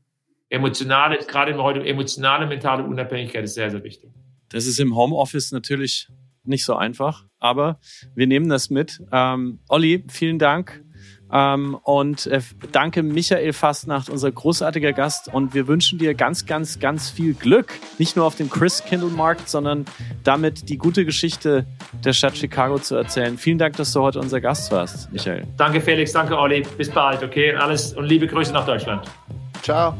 Emotionale, gerade heute emotionale, mentale Unabhängigkeit ist sehr, sehr wichtig. Das ist im Homeoffice natürlich nicht so einfach, aber wir nehmen das mit. Ähm, Olli, vielen Dank. Ähm, und äh, danke Michael Fastnacht, unser großartiger Gast. Und wir wünschen dir ganz, ganz, ganz viel Glück. Nicht nur auf dem Chris Kindle Markt, sondern damit die gute Geschichte der Stadt Chicago zu erzählen. Vielen Dank, dass du heute unser Gast warst, Michael. Danke Felix, danke Olli. Bis bald, okay? Alles und liebe Grüße nach Deutschland. Ciao.